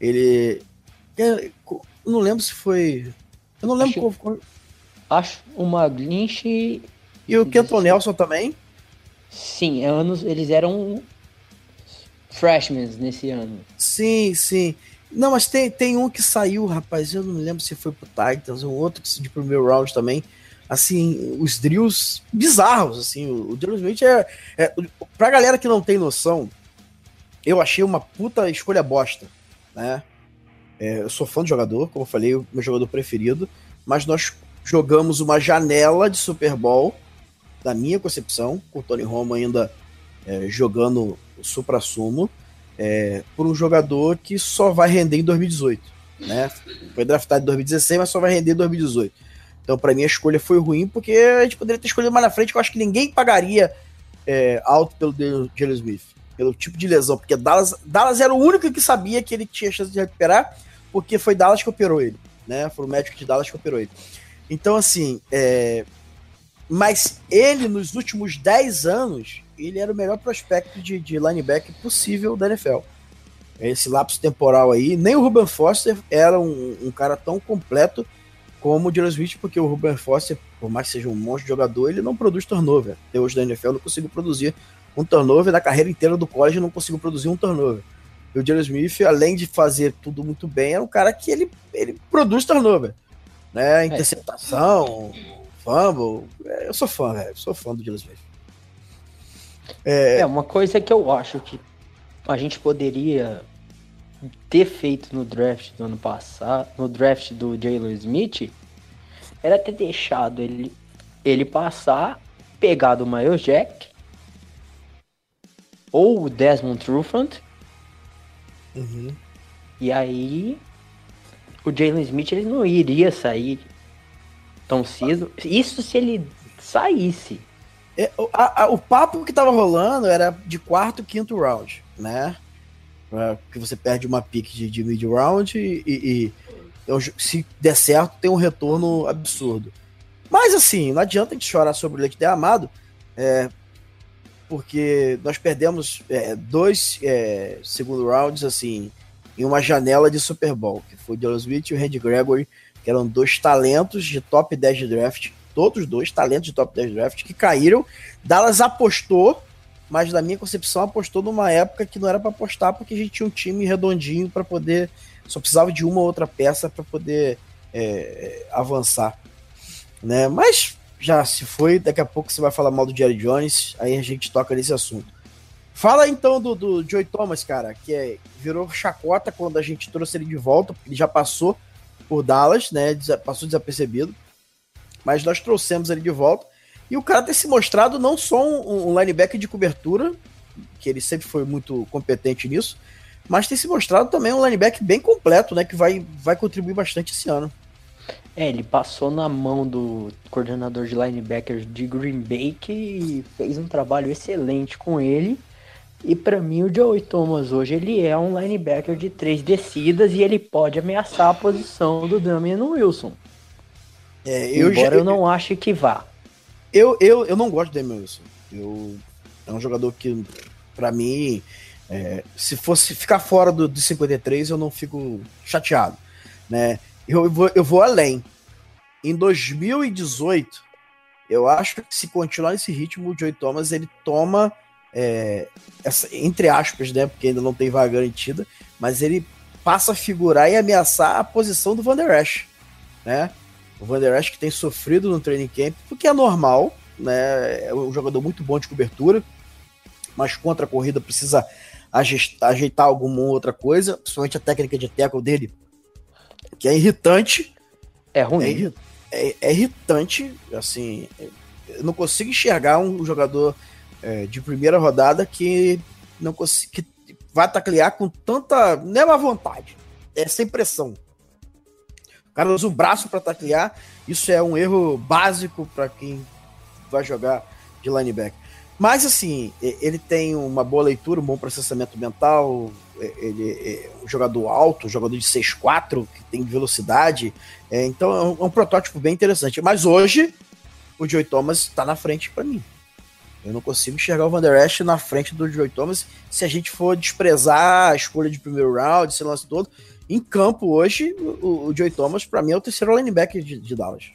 Ele. Eu não lembro se foi. Eu não lembro acho, qual. Acho o Maglinch. E o Kenton Nelson também? Sim, anos, eles eram freshmen nesse ano. Sim, sim. Não, mas tem, tem um que saiu, rapaz, eu não me lembro se foi pro Titans, um outro que de primeiro round também. Assim, os drills bizarros, assim, o, drill Smith é, é. Pra galera que não tem noção, eu achei uma puta escolha bosta, né? É, eu sou fã do jogador, como eu falei, o meu jogador preferido, mas nós jogamos uma janela de Super Bowl, da minha concepção, com o Tony Romo ainda é, jogando supra-sumo é, por um jogador que só vai render em 2018. Né? Foi draftado em 2016, mas só vai render em 2018. Então, para mim, a escolha foi ruim, porque a gente poderia ter escolhido mais na frente, que eu acho que ninguém pagaria é, alto pelo Jalen Smith, pelo tipo de lesão, porque Dallas, Dallas era o único que sabia que ele tinha chance de recuperar, porque foi Dallas que operou ele, né? Foi o médico de Dallas que operou ele. Então, assim, é... mas ele, nos últimos 10 anos, ele era o melhor prospecto de, de linebacker possível da NFL. Esse lapso temporal aí, nem o Ruben Foster era um, um cara tão completo como o Jalen Smith, porque o Ruben Foster, por mais que seja um monstro jogador, ele não produz turnover. Até hoje da NFL não consigo produzir um turnover, na carreira inteira do college não consigo produzir um turnover. E o Jalen Smith, além de fazer tudo muito bem, é um cara que ele, ele produz turnover. Né? É. Fumble. É, eu sou fã, velho. Sou fã do Jalen Smith. É... é, uma coisa que eu acho que a gente poderia ter feito no draft do ano passado, no draft do Jalen Smith, era ter deixado ele, ele passar, pegado o Miles Jack ou o Desmond Trufant. Uhum. E aí o Jalen Smith ele não iria sair tão cedo. Isso se ele saísse. É, a, a, o papo que tava rolando era de quarto, quinto round, né? que você perde uma pick de, de mid round e, e, e, se der certo tem um retorno absurdo. Mas assim, não adianta a gente chorar sobre o leite derramado, é, porque nós perdemos é, dois é, segundo rounds assim em uma janela de Super Bowl, que foi o Dylan Smith e o Randy Gregory, que eram dois talentos de top 10 de draft todos dois talentos de top 10 draft que caíram. Dallas apostou, mas na minha concepção apostou numa época que não era para apostar porque a gente tinha um time redondinho para poder, só precisava de uma ou outra peça para poder é, avançar, né? Mas já se foi, daqui a pouco você vai falar mal do Jerry Jones, aí a gente toca nesse assunto. Fala então do, do Joey Thomas, cara, que é, virou chacota quando a gente trouxe ele de volta, ele já passou por Dallas, né? Passou desapercebido mas nós trouxemos ele de volta. E o cara tem se mostrado não só um, um linebacker de cobertura, que ele sempre foi muito competente nisso, mas tem se mostrado também um linebacker bem completo, né? Que vai, vai contribuir bastante esse ano. É, ele passou na mão do coordenador de linebackers de Green Bay que fez um trabalho excelente com ele. E para mim o Joey Thomas hoje ele é um linebacker de três descidas e ele pode ameaçar a posição do Damian Wilson. É, eu Embora já, eu não ache que vá. Eu, eu, eu não gosto do Damian Wilson. Eu, é um jogador que, para mim, é, se fosse ficar fora do, do 53, eu não fico chateado. Né? Eu, eu, vou, eu vou além. Em 2018, eu acho que se continuar nesse ritmo, o Joey Thomas ele toma, é, essa, entre aspas, né? Porque ainda não tem vaga garantida, mas ele passa a figurar e ameaçar a posição do Van Der Esch, né? O Van Der Esch que tem sofrido no training camp, porque é normal, né? É um jogador muito bom de cobertura, mas contra a corrida precisa ajeitar, alguma outra coisa, principalmente a técnica de tackle dele, que é irritante. É ruim. É, é, é irritante, assim, eu não consigo enxergar um jogador é, de primeira rodada que não que vai taclear com tanta, nem é uma vontade, é sem pressão. O cara usa o braço para taclear. Isso é um erro básico para quem vai jogar de linebacker. Mas assim, ele tem uma boa leitura, um bom processamento mental. Ele é um jogador alto, um jogador de 6'4, que tem velocidade. É, então é um, é um, protótipo bem interessante. Mas hoje, o Joey Thomas está na frente para mim. Eu não consigo enxergar o Van Der Esch na frente do Joey Thomas se a gente for desprezar a escolha de primeiro round, esse lance todo. Em campo hoje, o, o Joey Thomas, para mim, é o terceiro linebacker de, de Dallas.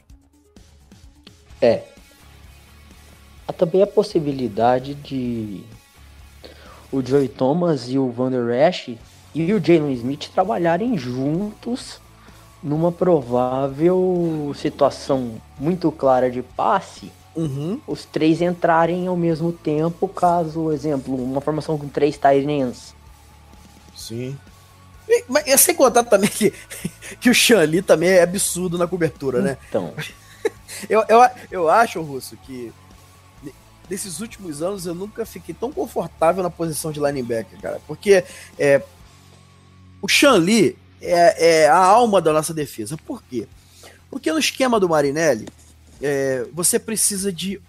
É. Há também a possibilidade de o Joey Thomas e o Van Der Esch e o Jalen Smith trabalharem juntos numa provável situação muito clara de passe. Uhum. Os três entrarem ao mesmo tempo, caso, exemplo, uma formação com três Tyrants. Sim. Mas é sem contar também que, que o Xanli também é absurdo na cobertura, né? Então. eu, eu, eu acho, Russo, que nesses últimos anos eu nunca fiquei tão confortável na posição de linebacker, cara. Porque é, o Xanli é, é a alma da nossa defesa. Por quê? Porque no esquema do Marinelli, é, você precisa de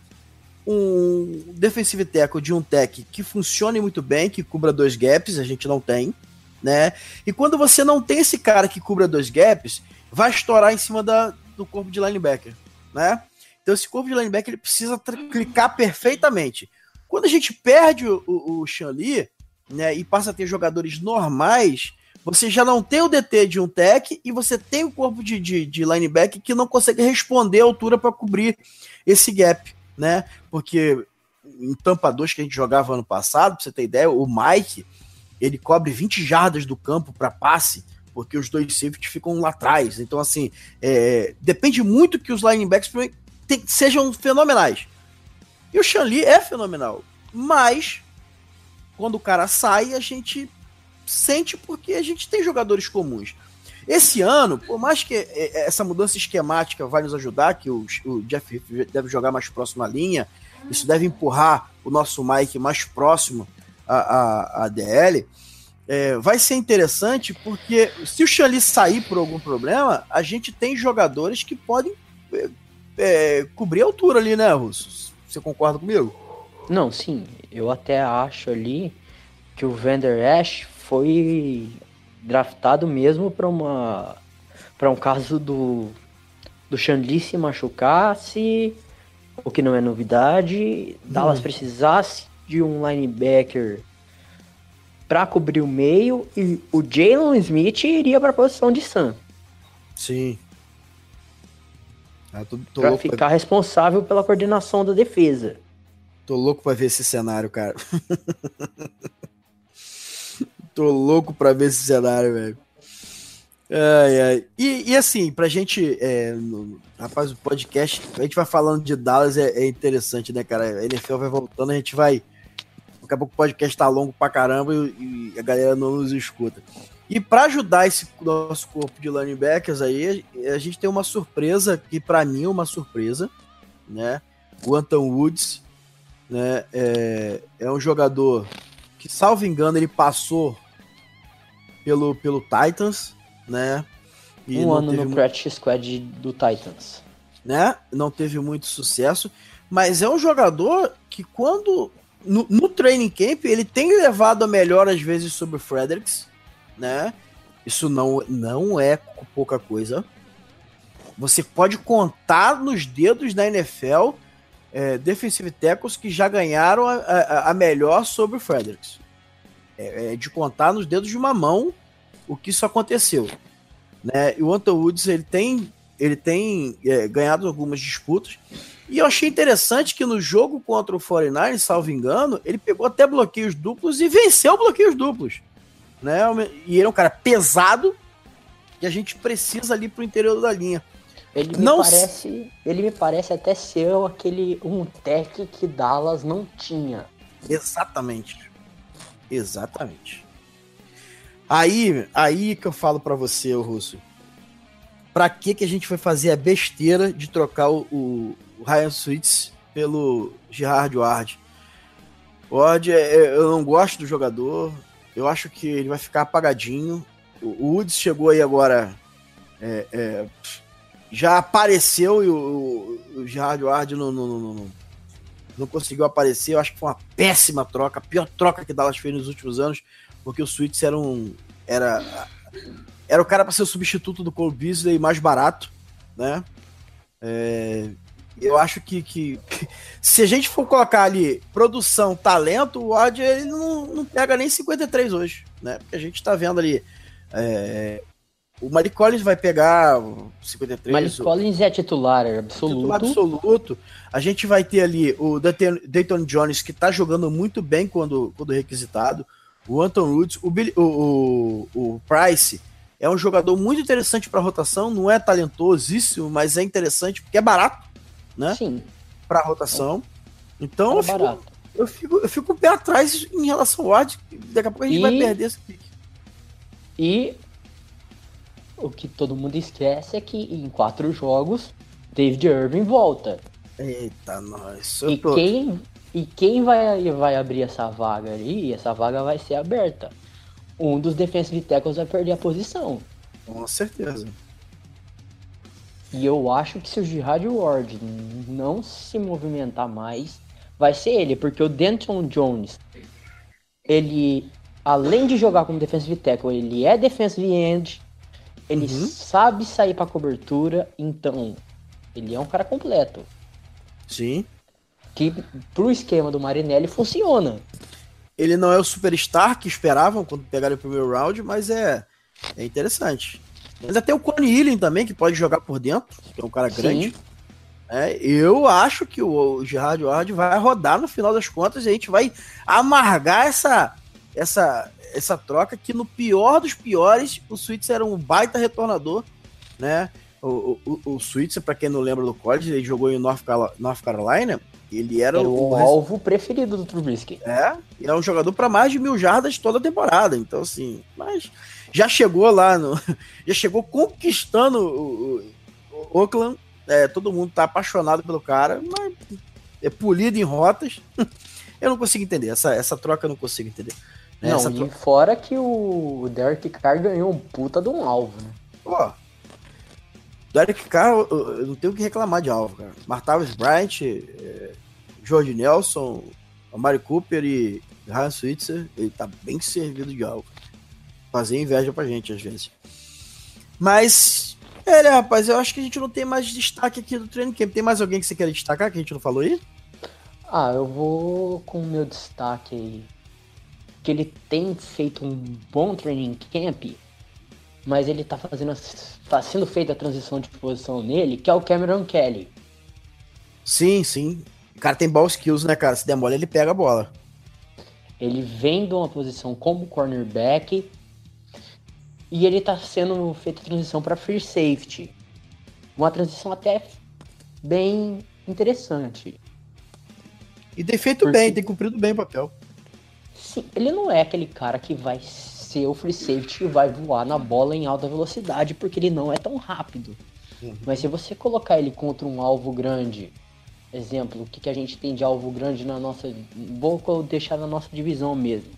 um defensive tackle de um tech que funcione muito bem, que cubra dois gaps, a gente não tem né? E quando você não tem esse cara que cubra dois gaps, vai estourar em cima da, do corpo de linebacker, né? Então esse corpo de linebacker ele precisa clicar perfeitamente. Quando a gente perde o, o, o Li, né, e passa a ter jogadores normais, você já não tem o DT de um tech e você tem o corpo de, de, de linebacker que não consegue responder a altura para cobrir esse gap, né? Porque em Tampa 2 que a gente jogava ano passado, pra você ter ideia, o Mike, ele cobre 20 jardas do campo para passe, porque os dois safety ficam lá atrás. Então, assim, é, depende muito que os linebackers tem, sejam fenomenais. E o Shanli é fenomenal, mas quando o cara sai, a gente sente porque a gente tem jogadores comuns. Esse ano, por mais que é, é, essa mudança esquemática vai nos ajudar, que o, Jeff deve jogar mais próximo à linha, isso deve empurrar o nosso Mike mais próximo à, à, à DL. É, vai ser interessante porque se o Xali sair por algum problema, a gente tem jogadores que podem é, é, cobrir a altura ali, né, Russo? Você concorda comigo? Não, sim. Eu até acho ali que o Vander Ash foi draftado mesmo para uma para um caso do do Xandi se machucasse o que não é novidade. Dallas hum. precisasse de um linebacker para cobrir o meio e o Jalen Smith iria para a posição de Sam. Sim. Ah, pra ficar pra... responsável pela coordenação da defesa. Tô louco para ver esse cenário, cara. tô louco para ver esse cenário, velho. Ai, ai. E, e assim, pra gente. É, no, rapaz, o podcast, a gente vai falando de Dallas, é, é, interessante, né, cara? A NFL vai voltando, a gente vai. Daqui a pouco o podcast tá longo pra caramba e, e a galera não nos escuta. E para ajudar esse nosso corpo de linebackers aí, a gente tem uma surpresa, que para mim é uma surpresa, né? O Anton Woods, né? É, é um jogador que, salvo engano, ele passou pelo, pelo Titans, né? E um ano no muito... practice squad do Titans. Né? Não teve muito sucesso, mas é um jogador que quando no, no training camp ele tem levado a melhor às vezes sobre o Fredericks, né? Isso não, não é pouca coisa. Você pode contar nos dedos da NFL é, defensive tackles que já ganharam a, a, a melhor sobre o Fredericks. É, é, de contar nos dedos de uma mão o que isso aconteceu. Né? E o Anton Woods ele tem, ele tem é, ganhado algumas disputas. E eu achei interessante que no jogo contra o 49, salvo engano, ele pegou até bloqueios duplos e venceu bloqueios duplos. Né? E ele é um cara pesado que a gente precisa ali pro interior da linha. Ele me, não parece, ele me parece até ser aquele um tech que Dallas não tinha. Exatamente. Exatamente. Aí, aí que eu falo para você, Russo. Pra que que a gente foi fazer a besteira de trocar o, o, Ryan Switz pelo Gerard Ward? Ward, é, é, eu não gosto do jogador. Eu acho que ele vai ficar apagadinho. O, o Woods chegou aí agora. É, é, já apareceu e o, o Gerard Ward não, não, não, não, não conseguiu aparecer. Eu acho que foi uma péssima troca, a pior troca que Dallas fez nos últimos anos porque o Switch era um. Era, era o cara para ser o substituto do Cole Beasley mais barato, né? É, eu acho que, que, que, se a gente for colocar ali produção, talento, o Odd ele não, não pega nem 53 hoje, né? Porque a gente tá vendo ali. É, o Malik Collins vai pegar 53. Malik Collins é titular é absoluto. Titular absoluto. A gente vai ter ali o Dayton Jones, que tá jogando muito bem quando, quando requisitado. O Anton Woods, o, Billy, o, o, o Price é um jogador muito interessante para rotação, não é talentosíssimo, mas é interessante porque é barato, né? Sim. Para rotação. Então é eu, fico, eu, fico, eu fico pé atrás em relação ao Ward. Daqui a pouco a gente e, vai perder esse pique. E o que todo mundo esquece é que em quatro jogos, David Irving volta. Eita, nós. E tô... quem e quem vai, vai abrir essa vaga ali, essa vaga vai ser aberta. Um dos defensive tackles vai perder a posição. Com certeza. E eu acho que se o Gerard Ward não se movimentar mais, vai ser ele, porque o Denton Jones, ele, além de jogar como defensive tackle, ele é defensive end, ele uhum. sabe sair para cobertura, então ele é um cara completo. Sim que pro esquema do Marinelli funciona. Ele não é o superstar que esperavam quando pegaram o primeiro round, mas é É interessante. Mas até o Connie Healing também, que pode jogar por dentro, que é um cara grande. É, eu acho que o Gerard Ward vai rodar no final das contas e a gente vai amargar essa, essa, essa troca que no pior dos piores, o Switzer era um baita retornador, né? O, o, o Switzer, para quem não lembra do college, ele jogou em North, North Carolina, ele era, era o, o, alvo preferido do Trubisky. É, e é um jogador para mais de mil jardas toda a temporada, então assim, mas já chegou lá, no, já chegou conquistando o, o Oakland, é, todo mundo tá apaixonado pelo cara, mas é polido em rotas. Eu não consigo entender, essa, essa troca eu não consigo entender. Né? Não, essa e troca... fora que o Derek Carr ganhou um puta de um alvo, né? Pô, Derek Carr, eu não tenho o que reclamar de alvo, cara. Martavis Bryant, é, George Nelson, Amari Cooper e Ryan Switzer, ele tá bem servido de alvo. Fazer inveja pra gente, às vezes. Mas, é, né, rapaz, eu acho que a gente não tem mais destaque aqui do training camp. Tem mais alguém que você quer destacar que a gente não falou aí? Ah, eu vou com o meu destaque aí. Que ele tem feito um bom training camp, mas ele tá fazendo. tá sendo feita a transição de posição nele, que é o Cameron Kelly. Sim, sim. O cara tem ball skills, né, cara? Se der mole, ele pega a bola. Ele vem de uma posição como cornerback e ele tá sendo feita a transição para free safety. Uma transição até bem interessante. E tem feito Porque... bem, tem cumprido bem o papel. Sim, ele não é aquele cara que vai ser o free safety que vai voar na bola em alta velocidade, porque ele não é tão rápido. Uhum. Mas se você colocar ele contra um alvo grande, exemplo, o que, que a gente tem de alvo grande na nossa. Vou deixar na nossa divisão mesmo.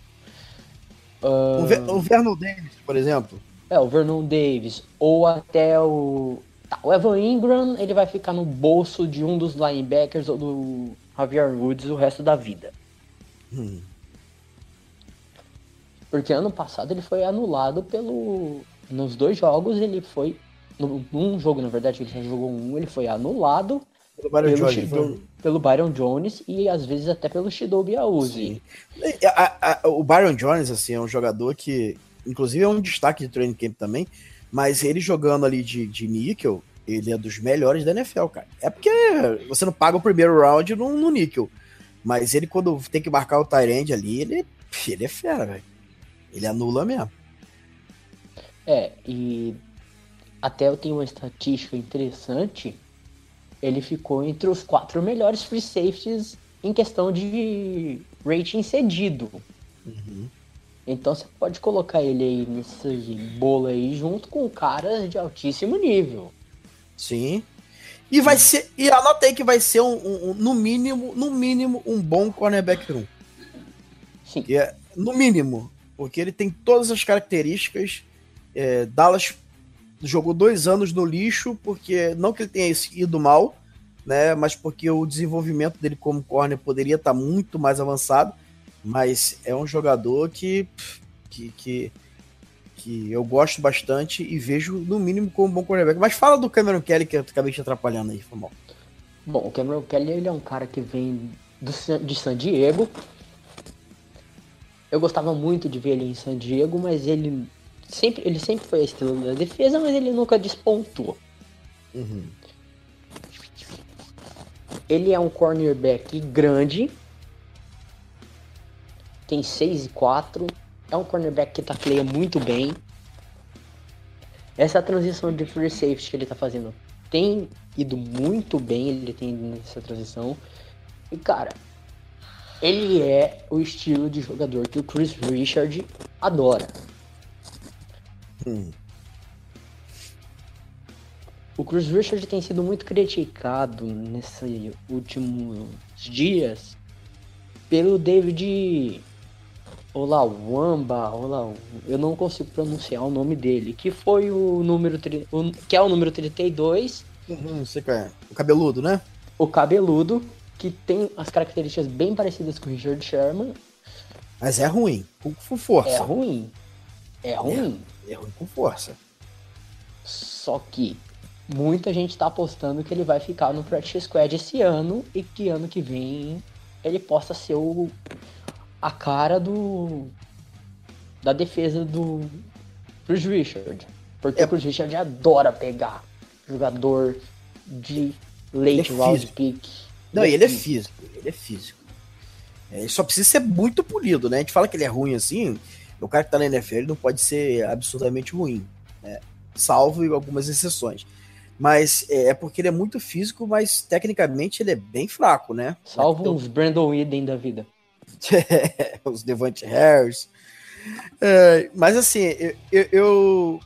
Uh... O, Ver, o Vernon Davis, por exemplo. É, o Vernon Davis. Ou até o. Tá, o Evan Ingram, ele vai ficar no bolso de um dos linebackers ou do Javier Woods o resto da vida. Hum. Porque ano passado ele foi anulado pelo. Nos dois jogos ele foi. Num jogo, na verdade, ele já jogou um, ele foi anulado pelo Byron, pelo, Jones, Shido, pelo Byron Jones e às vezes até pelo Shido Biauzi. O Byron Jones, assim, é um jogador que, inclusive, é um destaque de training camp também, mas ele jogando ali de, de níquel, ele é dos melhores da NFL, cara. É porque você não paga o primeiro round no, no níquel. Mas ele, quando tem que marcar o Tyrande ali, ele, ele é fera, velho. Ele anula mesmo. É, e até eu tenho uma estatística interessante. Ele ficou entre os quatro melhores free safeties em questão de rating cedido. Uhum. Então você pode colocar ele aí nesse bolo aí junto com caras de altíssimo nível. Sim. E vai ser. E anotei que vai ser um, um, um, no mínimo, no mínimo, um bom cornerback room. Sim. é, no mínimo. Porque ele tem todas as características. É, Dallas jogou dois anos no lixo, porque não que ele tenha ido mal, né? Mas porque o desenvolvimento dele como corner poderia estar muito mais avançado. Mas é um jogador que, que, que que eu gosto bastante e vejo, no mínimo, como um bom cornerback. Mas fala do Cameron Kelly, que eu acabei te atrapalhando aí, foi mal. Bom, o Cameron Kelly ele é um cara que vem do, de San Diego. Eu gostava muito de ver ele em San Diego, mas ele sempre, ele sempre foi a estrela da defesa, mas ele nunca despontou. Uhum. Ele é um cornerback grande, tem 6 e 4, é um cornerback que tacleia muito bem. Essa transição de free safety que ele tá fazendo tem ido muito bem, ele tem ido nessa transição. E cara, ele é o estilo de jogador que o Chris Richard adora. Hum. O Chris Richard tem sido muito criticado nesses últimos dias pelo David Olá, Wamba, olá, eu não consigo pronunciar o nome dele, que foi o número, o, que é o número 32. Uhum, sei qual é. O cabeludo, né? O cabeludo, que tem as características bem parecidas com o Richard Sherman. Mas é ruim, com força. É ruim. É ruim. É, é ruim com força. Só que muita gente tá apostando que ele vai ficar no Practice Squad esse ano e que ano que vem ele possa ser o a cara do da defesa do Chris Richard. Porque é. o Chris Richard adora pegar jogador de late é round pick. Não, ele é físico. Ele é físico. É, ele só precisa ser muito polido, né? A gente fala que ele é ruim assim. O cara que tá na NFL ele não pode ser absurdamente ruim. Né? Salvo algumas exceções. Mas é, é porque ele é muito físico, mas tecnicamente ele é bem fraco, né? Salvo então... uns Brandon Eden da vida. os Devante Harris. É, mas assim, eu, eu,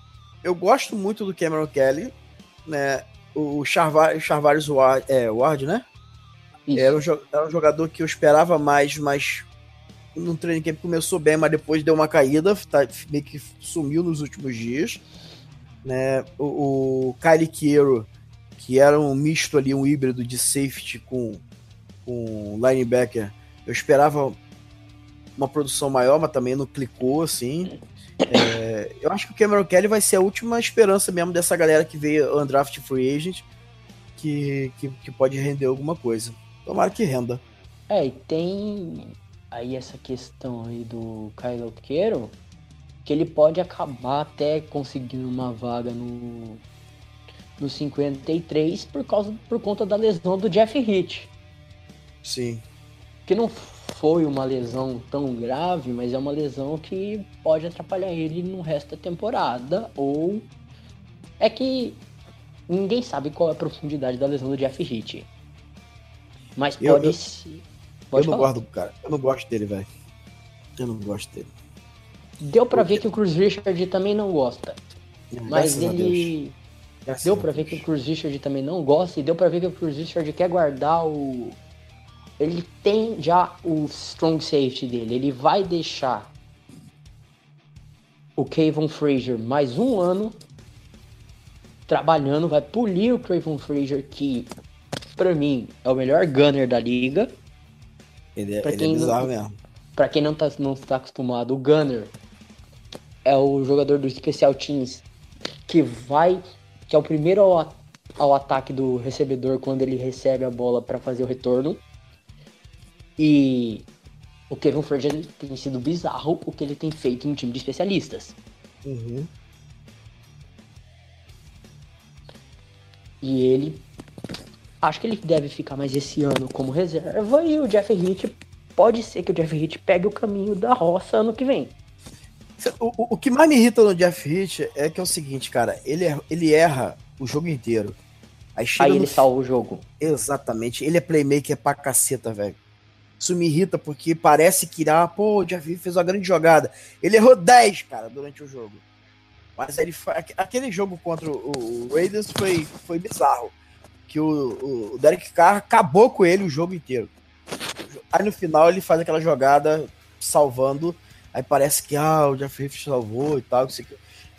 eu, gosto muito do Cameron Kelly, né? O Charvarius Ward, é, Ward, né? Era um, era um, jogador que eu esperava mais, mas no training camp começou bem, mas depois deu uma caída, tá, meio que sumiu nos últimos dias. Né? O, o Kylie Kiero, que era um misto ali, um híbrido de safety com, com linebacker, eu esperava uma produção maior, mas também não clicou assim. É, eu acho que o Cameron Kelly vai ser a última esperança mesmo dessa galera que veio undraft free agent, que, que, que pode render alguma coisa. Tomara que renda. É, e tem aí essa questão aí do Kylo Queiro, que ele pode acabar até conseguindo uma vaga no, no 53 por, causa, por conta da lesão do Jeff Hitt. Sim. Que não foi uma lesão tão grave, mas é uma lesão que pode atrapalhar ele no resto da temporada. Ou é que ninguém sabe qual é a profundidade da lesão do Jeff Hitt. Mas pode eu, eu. Pode eu não gosto do cara. Eu não gosto dele, velho. Eu não gosto dele. Deu para ver que o Cruz Richard também não gosta. mas ele. Deu para ver que o Cruz Richard também não gosta e deu para ver que o Cruz Richard quer guardar o ele tem já o strong safety dele. Ele vai deixar o Kevin Frazier mais um ano trabalhando, vai polir o Kevin Frazier, que para mim é o melhor gunner da liga. Ele é, pra ele é quem é bizarro não, mesmo. Pra quem não tá, não tá acostumado, o gunner é o jogador do Special Teams que vai, que é o primeiro ao, ao ataque do recebedor quando ele recebe a bola para fazer o retorno. E o Kevin Frazier tem sido bizarro o que ele tem feito no time de especialistas. Uhum. E ele. Acho que ele deve ficar mais esse ano como reserva. E o Jeff Hitt. Pode ser que o Jeff Hitt pegue o caminho da roça ano que vem. O, o, que mais me irrita no Jeff Hitt é que é o seguinte, cara. Ele, é, ele erra o jogo inteiro. Aí, Aí ele no... salva o jogo. Exatamente. Ele é playmaker pra caceta, velho. Isso me irrita porque parece que, ah, pô, o Jeff fez uma grande jogada. Ele errou 10, cara, durante o jogo. Mas ele aquele jogo contra o Raiders foi, foi bizarro. Que o, o Derek Carr acabou com ele o jogo inteiro. Aí no final ele faz aquela jogada salvando. Aí parece que ah, o Jeff Heath salvou e tal.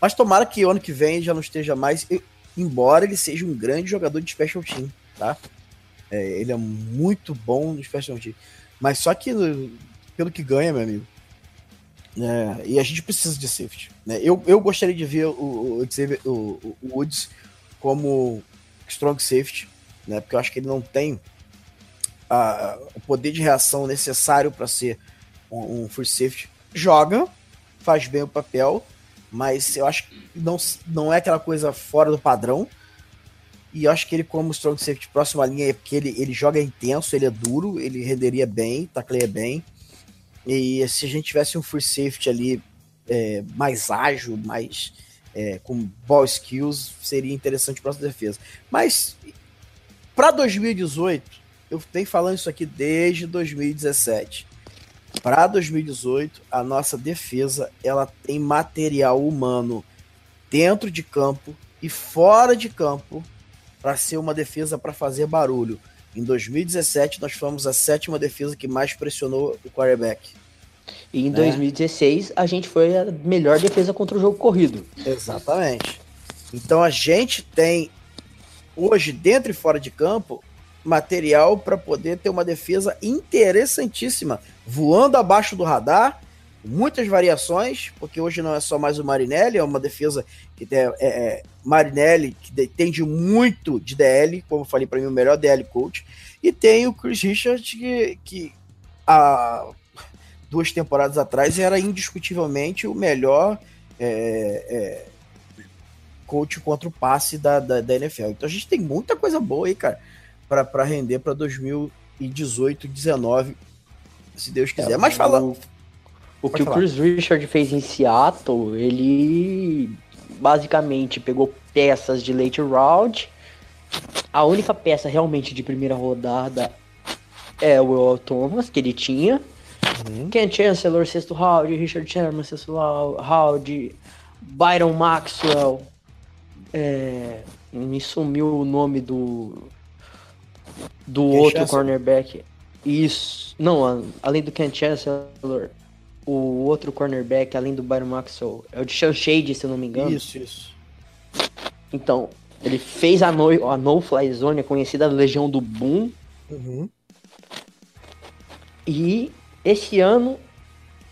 Mas tomara que ano que vem já não esteja mais. Embora ele seja um grande jogador de special team, tá? É, ele é muito bom no special team. Mas só que pelo que ganha, meu amigo. Né, e a gente precisa de safety. Né? Eu, eu gostaria de ver o, o, o, o Woods como strong safety, né? Porque eu acho que ele não tem a, o poder de reação necessário para ser um, um free safety. Joga, faz bem o papel, mas eu acho que não, não é aquela coisa fora do padrão. E eu acho que ele, como strong safety próximo à linha, é porque ele, ele joga intenso, ele é duro, ele renderia bem, tacleia bem. E se a gente tivesse um free safety ali é, mais ágil, mais é, com ball skills, seria interessante para nossa defesa. Mas para 2018, eu tenho falando isso aqui desde 2017. Para 2018, a nossa defesa ela tem material humano dentro de campo e fora de campo para ser uma defesa para fazer barulho. Em 2017, nós fomos a sétima defesa que mais pressionou o quarterback. E em né? 2016, a gente foi a melhor defesa contra o jogo corrido. Exatamente. Então a gente tem, hoje, dentro e fora de campo, material para poder ter uma defesa interessantíssima, voando abaixo do radar muitas variações, porque hoje não é só mais o Marinelli, é uma defesa que é, é, Marinelli, que depende muito de DL, como eu falei para mim, o melhor DL coach, e tem o Chris Richard, que, que há duas temporadas atrás era indiscutivelmente o melhor é, é, coach contra o passe da, da, da, NFL. Então a gente tem muita coisa boa aí, cara, para render para 2018, 2019, se Deus quiser. É, Mas fala. O, o que falar. o Chris Richard fez em Seattle, ele basicamente pegou peças de late round. A única peça realmente de primeira rodada é o Will Thomas, que ele tinha. Uhum. Ken Chancellor, sexto round. Richard Sherman, sexto round. Byron Maxwell. É, me sumiu o nome do. Do Ken outro Chancellor. cornerback. Isso. Não, além do Ken Chancellor, o outro cornerback, além do Byron Maxwell, é o de Sean Shade, se eu não me engano. Isso, isso. Então, ele fez a No, a no Fly Zone, conhecida Legião do Boom. Uhum. E esse ano,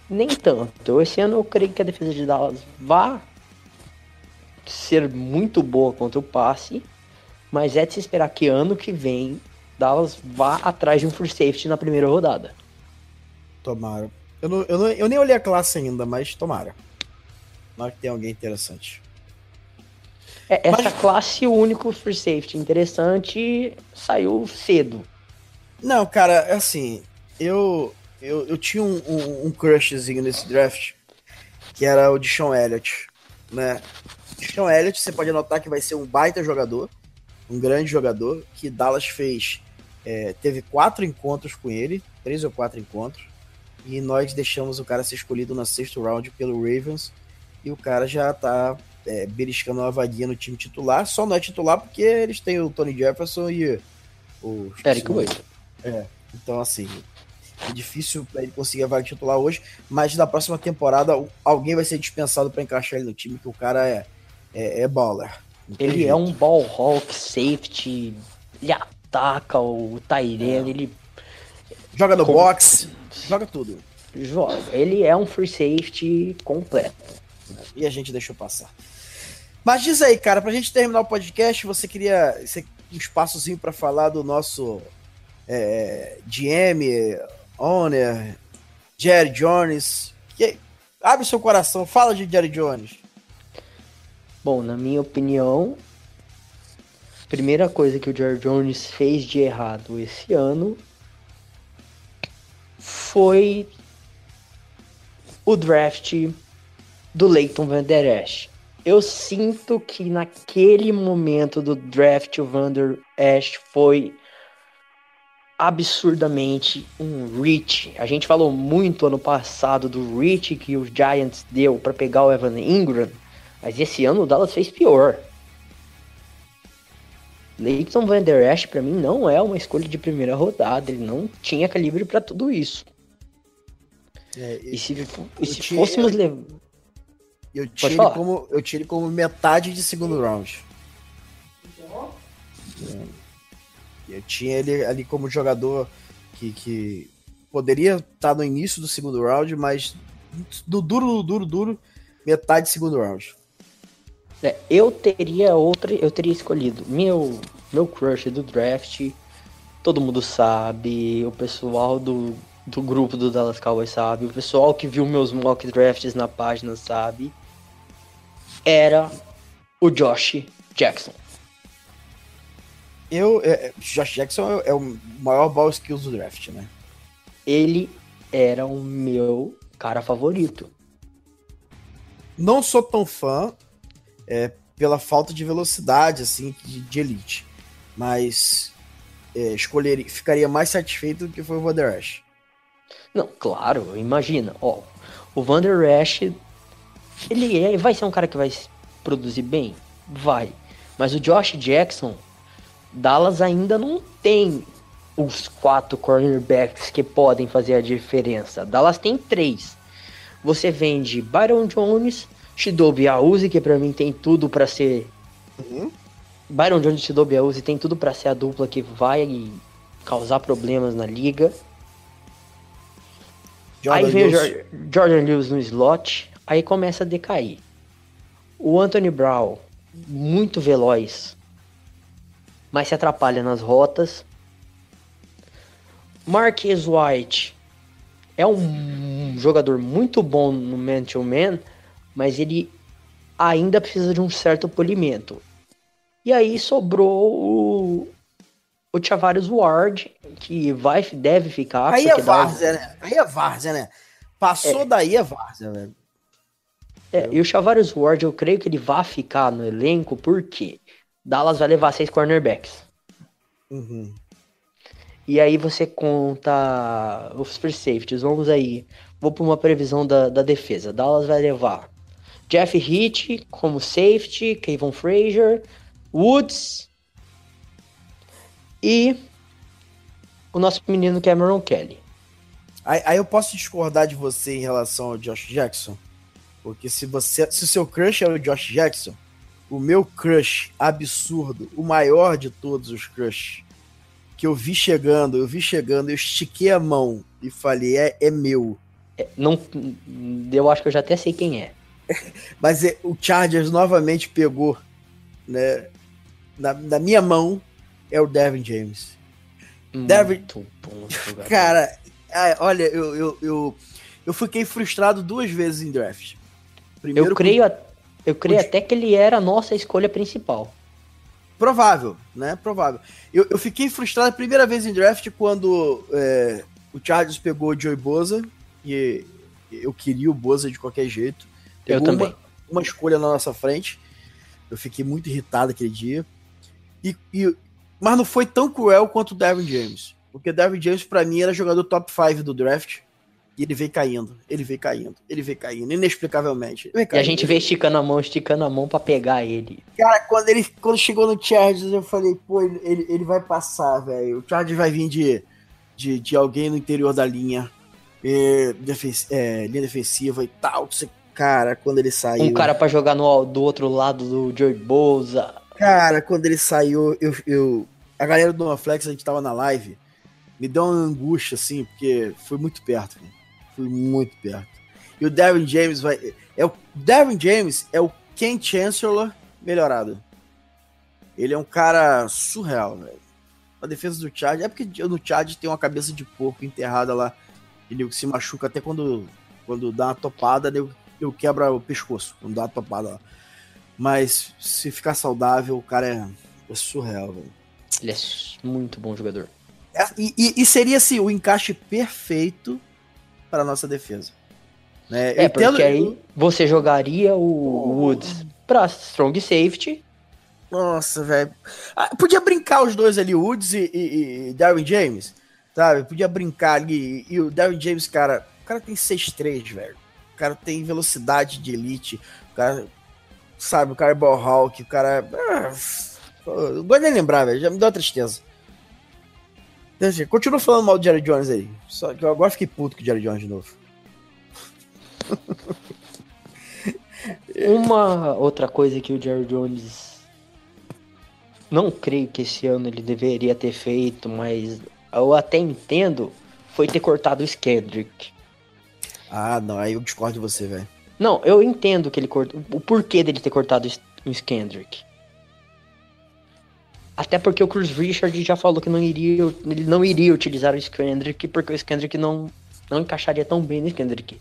nem tanto. Esse ano eu creio que a defesa de Dallas vai ser muito boa contra o passe, mas é de se esperar que ano que vem Dallas vá atrás de um free safety na primeira rodada. Tomara. Eu, não, eu, não, eu nem olhei a classe ainda, mas tomara. Tomara que tem alguém interessante. É, essa mas... classe, o único free safety interessante saiu cedo. Não, cara, é assim, eu, eu, eu tinha um, um, um crushzinho nesse draft, que era o de Sean Elliott, né? Sean Elliott, você pode anotar que vai ser um baita jogador, um grande jogador, que Dallas fez, é, teve quatro encontros com ele, três ou quatro encontros, e nós deixamos o cara ser escolhido na sexto round pelo Ravens, e o cara já tá é, beliscando uma vaguinha no time titular, só não é titular porque eles têm o Tony Jefferson e o... Eric Wade. É, então assim, é difícil para ele conseguir a vaga titular hoje, mas na próxima temporada alguém vai ser dispensado para encaixar ele no time, que o cara é, é, é baller. Ele jeito. é um ball hawk, safety, ele ataca o Tyrene, é. ele... Joga no Com... box, joga tudo. Joga. Ele é um free safety completo. E a gente deixou passar. Mas diz aí, cara, pra gente terminar o podcast, você queria um espaçozinho para falar do nosso é, GM, Owner, Jerry Jones. Que, abre seu coração, fala de Jerry Jones. Bom, na minha opinião, a primeira coisa que o Jerry Jones fez de errado esse ano foi o draft do Leighton Van Der Esch. Eu sinto que naquele momento do draft o Van Der Esch foi absurdamente um reach. A gente falou muito ano passado do reach que os Giants deu para pegar o Evan Ingram, mas esse ano o Dallas fez pior. Leighton Van Der Esch para mim não é uma escolha de primeira rodada, ele não tinha calibre para tudo isso. É, e, se, e se tinha, fôssemos levar eu tiro como eu tiro como metade de segundo round. Eu tinha ele ali como jogador que, que poderia estar no início do segundo round, mas do duro, duro, duro, metade de segundo round. É, eu teria outra, eu teria escolhido meu meu crush do draft. Todo mundo sabe, o pessoal do, do grupo do Dallas Cowboys sabe, o pessoal que viu meus mock drafts na página sabe. Era o Josh Jackson. Eu, é, é, Josh Jackson é, é, o maior ball skills do draft, né? Ele era o meu cara favorito. Não sou tão fã é, pela falta de velocidade, assim, de, de elite. Mas é, escolheria, ficaria mais satisfeito do que foi o Van Der Esch. Não, claro, imagina. Ó, o Van Der Esch, ele é, vai ser um cara que vai produzir bem? Vai. Mas o Josh Jackson, Dallas ainda não tem os quatro cornerbacks que podem fazer a diferença. Dallas tem três. Você vende Byron Jones, Shidobi Auzi, que para mim tem tudo para ser. Uhum. Byron Jones e Shidobi Auzi tem tudo para ser a dupla que vai causar problemas na liga. Jordan aí vem Lewis. o Jordan Lewis no slot, aí começa a decair. O Anthony Brown, muito veloz, mas se atrapalha nas rotas. Marquez White é um jogador muito bom no man-to-man, mas ele ainda precisa de um certo polimento. E aí sobrou o, o Chavarius Ward, que vai, deve ficar. Aí é Várzea, dá... né? Aí é Várzea, né? Passou é. daí é Várzea, velho. É, e o Chavarius Ward, eu creio que ele vai ficar no elenco, porque Dallas vai levar seis cornerbacks. Uhum. E aí você conta os free safeties. Vamos aí. Vou para uma previsão da, da defesa. Dallas vai levar Jeff Hitch como safety, Kevin Frazier, Woods e o nosso menino Cameron Kelly. Aí, aí, eu posso discordar de você em relação ao Josh Jackson, porque se você, se o seu crush é o Josh Jackson, o meu crush absurdo, o maior de todos os crush que eu vi chegando, eu vi chegando, eu estiquei a mão e falei é, é meu. É, não, eu acho que eu já até sei quem é. Mas é, o Chargers novamente pegou, né? Na, na minha mão é o Devin James. Muito Devin, bom cara, olha, eu, eu, eu, eu, fiquei frustrado duas vezes em draft. Primeiro eu creio, com... eu creio até que ele era a nossa escolha principal. Provável, né? Provável. Eu, eu fiquei frustrado a primeira vez em draft quando é, o Chargers pegou o Joey Boza e eu queria o Boza de qualquer jeito. Pegou eu também. Uma, uma escolha na nossa frente. Eu fiquei muito irritado aquele dia. E, e, mas não foi tão cruel quanto o Devin James. Porque o Devin James, para mim, era jogador top 5 do draft. E ele veio caindo, ele veio caindo, ele veio caindo, inexplicavelmente. Caindo, e a gente veio esticando a mão, esticando a mão para pegar ele. Cara, quando ele quando chegou no Chargers, eu falei, pô, ele, ele vai passar, velho. O Chargers vai vir de, de, de alguém no interior da linha, é, é, linha defensiva e tal. Cara, quando ele saiu. Um cara para jogar no, do outro lado do Joey Boza. Cara, quando ele saiu, eu, eu. A galera do NoFlex, a gente tava na live, me deu uma angústia, assim, porque foi muito perto, né? Foi muito perto. E o Darren James vai. É o Darren James é o Ken Chancellor melhorado. Ele é um cara surreal, velho. A defesa do Chad é porque no Chad tem uma cabeça de porco enterrada lá. Ele se machuca até quando, quando dá uma topada, ele, ele quebra o pescoço quando dá uma topada lá. Mas se ficar saudável, o cara é, é surreal, velho. Ele é muito bom jogador. É, e, e, seria assim, o encaixe perfeito para nossa defesa. Né? É, Entendo... porque aí você jogaria o Woods para strong safety. Nossa, velho. Ah, podia brincar os dois ali, Woods e, e, e Darwin James, sabe? Podia brincar ali. E o Darwin James, cara, o cara tem 6'3, velho. O cara tem velocidade de elite. O cara, sabe, o cara é ball hawk, o cara. Ah, não gosto nem lembrar, velho. Já me deu uma tristeza. Continua falando mal do Jerry Jones aí. Só que eu agora fiquei puto com o Jerry Jones de novo. Uma outra coisa que o Jerry Jones não creio que esse ano ele deveria ter feito, mas eu até entendo, foi ter cortado o Skendrick. Ah, não, aí eu discordo de você, velho. Não, eu entendo que ele cortou. O porquê dele ter cortado o Skendrick. Até porque o Chris Richard já falou que não iria, ele não iria utilizar o Skendrick, porque o Skendrick não, não encaixaria tão bem no Skendrick.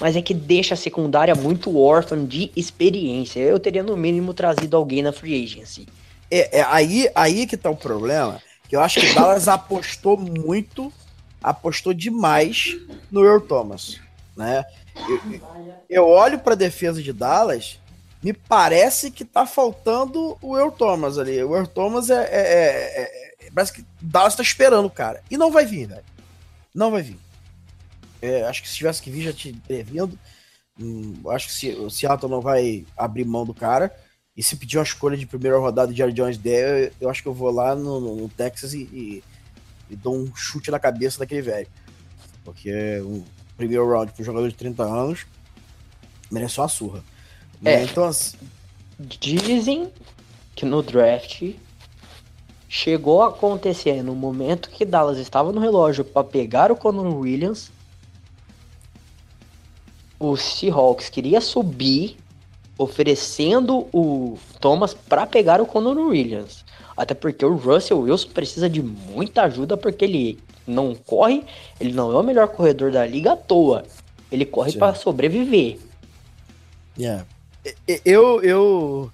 Mas é que deixa a secundária muito órfã de experiência. Eu teria no mínimo trazido alguém na free agency. É, é aí, aí que tá o problema, que eu acho que Dallas apostou muito, apostou demais no Earl Thomas, né? Eu, eu olho para a defesa de Dallas me parece que tá faltando o Earl Thomas ali. O Earl Thomas é, é, é, é Parece que Dallas tá esperando o cara. E não vai vir, velho. Não vai vir. É, acho que se tivesse que vir, já te vindo. Hum, acho que se, o Seattle não vai abrir mão do cara. E se pedir uma escolha de primeira rodada de Jerry Jones der, eu, eu acho que eu vou lá no, no, no Texas e, e, e, dou um chute na cabeça daquele velho. Porque um primeiro round para um jogador de 30 anos merece uma surra. É. Então, assim... Dizem que no draft chegou a acontecer no momento que Dallas estava no relógio para pegar o Conor Williams. O Seahawks queria subir, oferecendo o Thomas para pegar o Conor Williams. Até porque o Russell Wilson precisa de muita ajuda porque ele não corre, ele não é o melhor corredor da liga à toa. Ele corre para sobreviver. Yeah. Eu, eu,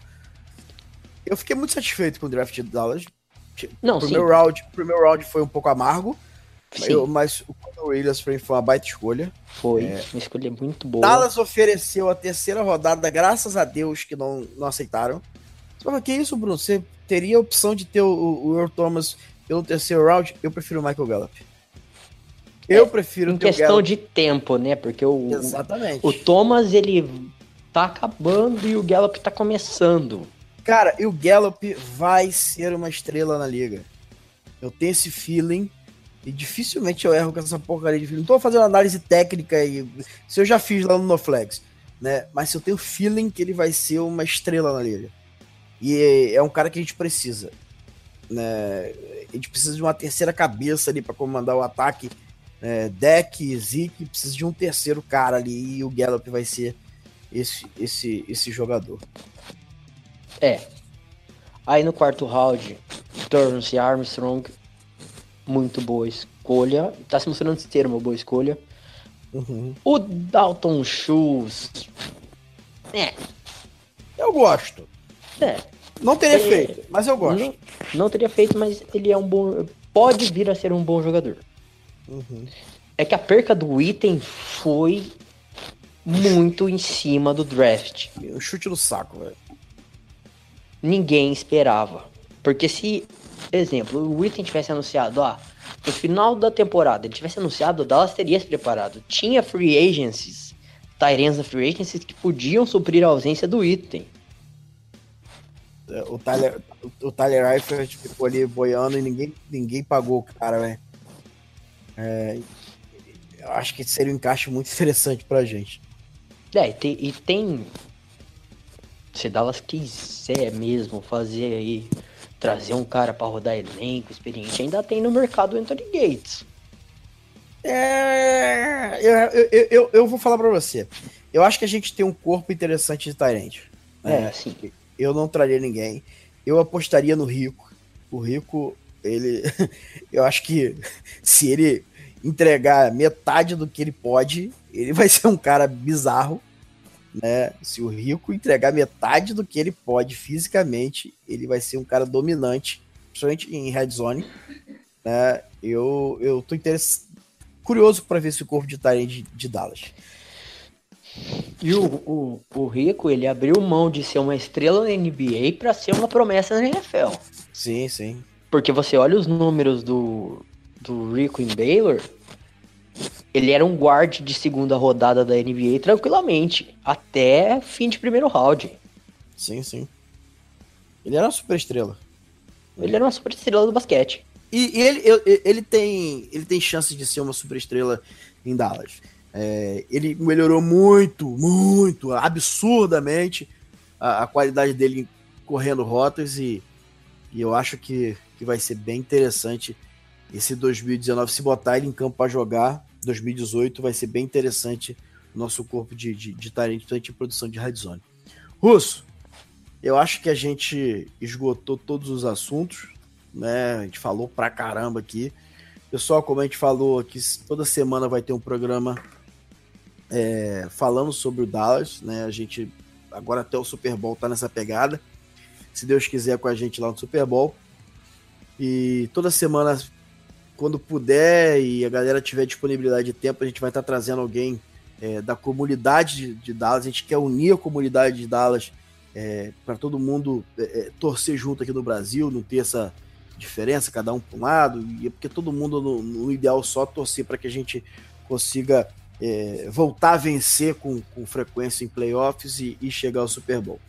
eu fiquei muito satisfeito com o draft de Dallas. Não, o primeiro sim. round, primeiro round foi um pouco amargo, eu, mas o Conor Williams foi uma baita escolha. Foi, é, uma escolha muito boa. Dallas ofereceu a terceira rodada, graças a Deus que não, não aceitaram. Você fala, que isso, Bruno? Você teria a opção de ter o, o Earl Thomas pelo terceiro round? Eu prefiro o Michael Gallup. Eu é, prefiro em questão de tempo, né? Porque o, Exatamente. o Thomas ele tá acabando e o Gallup tá começando. Cara, e o Gallup vai ser uma estrela na liga. Eu tenho esse feeling e dificilmente eu erro com essa porcaria de feeling. Não tô fazendo análise técnica e se eu já fiz lá no NoFlex, né? Mas eu tenho feeling que ele vai ser uma estrela na liga. E é, é um cara que a gente precisa, né? A gente precisa de uma terceira cabeça ali para comandar o ataque. É, Deck, Zeke, precisa de um terceiro cara ali e o Gallup vai ser esse, esse, esse jogador. É. Aí no quarto round, Turns e Armstrong, muito boa escolha. Tá se mostrando ser uma boa escolha. Uhum. O Dalton Shoes. É. Eu gosto. É. Não teria é, feito, mas eu gosto. Não, não, teria feito, mas ele é um bom. Pode vir a ser um bom jogador. Uhum. É que a perca do item foi muito em cima do draft. Um chute no saco, velho. Ninguém esperava. Porque se, exemplo, o item tivesse anunciado, ó, no final da temporada, ele tivesse anunciado, o Dallas teria se preparado. Tinha free agencies, Tyranza free agencies que podiam suprir a ausência do item. É, o Tyler, o Tyler Eifert ficou ali boiando e ninguém, ninguém pagou o cara, velho. É, eu acho que seria um encaixe muito interessante pra gente. É, e tem, e tem. Se Dallas quiser mesmo fazer aí, trazer um cara para rodar elenco experiente, ainda tem no mercado o Anthony Gates. É, eu, eu, eu, eu vou falar para você. Eu acho que a gente tem um corpo interessante de Tyrant. É, é, sim. Eu não traria ninguém. Eu apostaria no Rico. O Rico, ele. eu acho que se ele entregar metade do que ele pode, ele vai ser um cara bizarro, né? Se o Rico entregar metade do que ele pode fisicamente, ele vai ser um cara dominante, principalmente em red zone, né? Eu eu tô curioso para ver esse corpo de Tyrant de, de Dallas. E o, o, o Rico, ele abriu mão de ser uma estrela na NBA para ser uma promessa na NFL. Sim, sim. Porque você olha os números do, do Rico em Baylor, ele era um guard de segunda rodada da NBA tranquilamente, até fim de primeiro round. Sim, sim. Ele era uma super estrela. Ele era uma super estrela do basquete. E, e ele, ele, ele, tem, ele tem chance de ser uma super estrela em Dallas. É, ele melhorou muito, muito, absurdamente a, a, qualidade dele correndo rotas e, e eu acho que, que vai ser bem interessante esse 2019 se botar ele em campo para jogar 2018 vai ser bem interessante nosso corpo de, de, de talento de produção de Red Zone. Russo, eu acho que a gente esgotou todos os assuntos, né? A gente falou pra caramba aqui. Pessoal, como a gente falou aqui, toda semana vai ter um programa é, falando sobre o Dallas, né? A gente agora até o Super Bowl tá nessa pegada. Se Deus quiser com a gente lá no Super Bowl. E toda semana quando puder e a galera tiver disponibilidade de tempo, a gente vai estar trazendo alguém é, da comunidade de, Dallas. A gente quer unir a comunidade de Dallas é, para todo mundo é, é, torcer junto aqui no Brasil, não ter essa diferença, cada um para um lado, e é porque todo mundo, no, no ideal, só torcer para que a gente consiga é, voltar a vencer com, com frequência em playoffs e, e, chegar ao Super Bowl.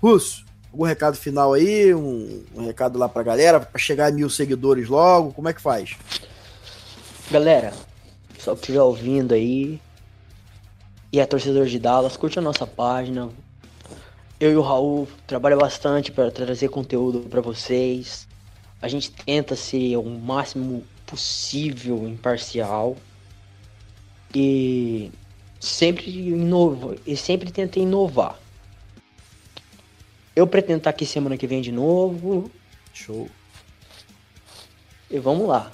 Russo, algum recado final aí? Um, um recado lá para a galera, para chegar a mil seguidores logo? Como é que faz? Galera, só que estiver ouvindo aí e é torcedor de Dallas, curte a nossa página. Eu e o Raul trabalham bastante para trazer conteúdo para vocês. A gente tenta ser o máximo possível imparcial e sempre inova e sempre tenta inovar. Eu pretendo estar aqui semana que vem de novo. Show. E vamos lá.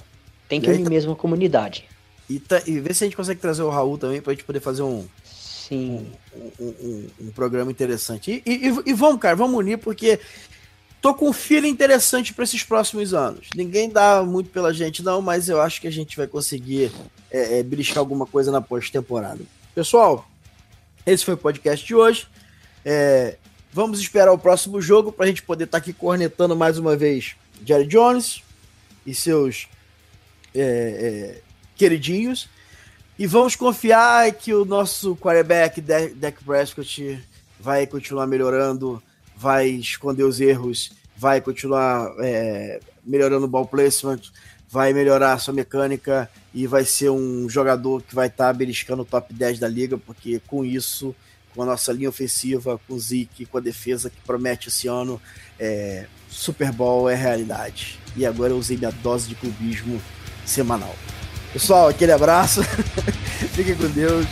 Tem que unir tá... mesmo a comunidade. E, tá, e ver se a gente consegue trazer o Raul também pra gente poder fazer um, Sim. Um, um, um programa interessante. E, e, e, vamos, cara, vamos unir, porque tô com um feeling interessante para esses próximos anos. Ninguém dá muito pela gente, não, mas eu acho que a gente vai conseguir é, é, beliscar alguma coisa na pós-temporada. Pessoal, esse foi o podcast de hoje. É, vamos esperar o próximo jogo para a gente poder estar tá aqui cornetando mais uma vez Jerry Jones e seus é, é, queridinhos. E vamos confiar que o nosso quarterback, Dak Prescott, vai continuar melhorando, vai esconder os erros, vai continuar é, melhorando o ball placement, vai melhorar a sua mecânica e vai ser um jogador que vai estar tá beliscando o top 10 da liga, porque com isso, com a nossa linha ofensiva, com o Zeke, com a defesa que promete esse ano, é, Super Bowl é realidade. E agora eu usei minha dose de clubismo semanal. Pessoal, aquele abraço. Fiquem com Deus.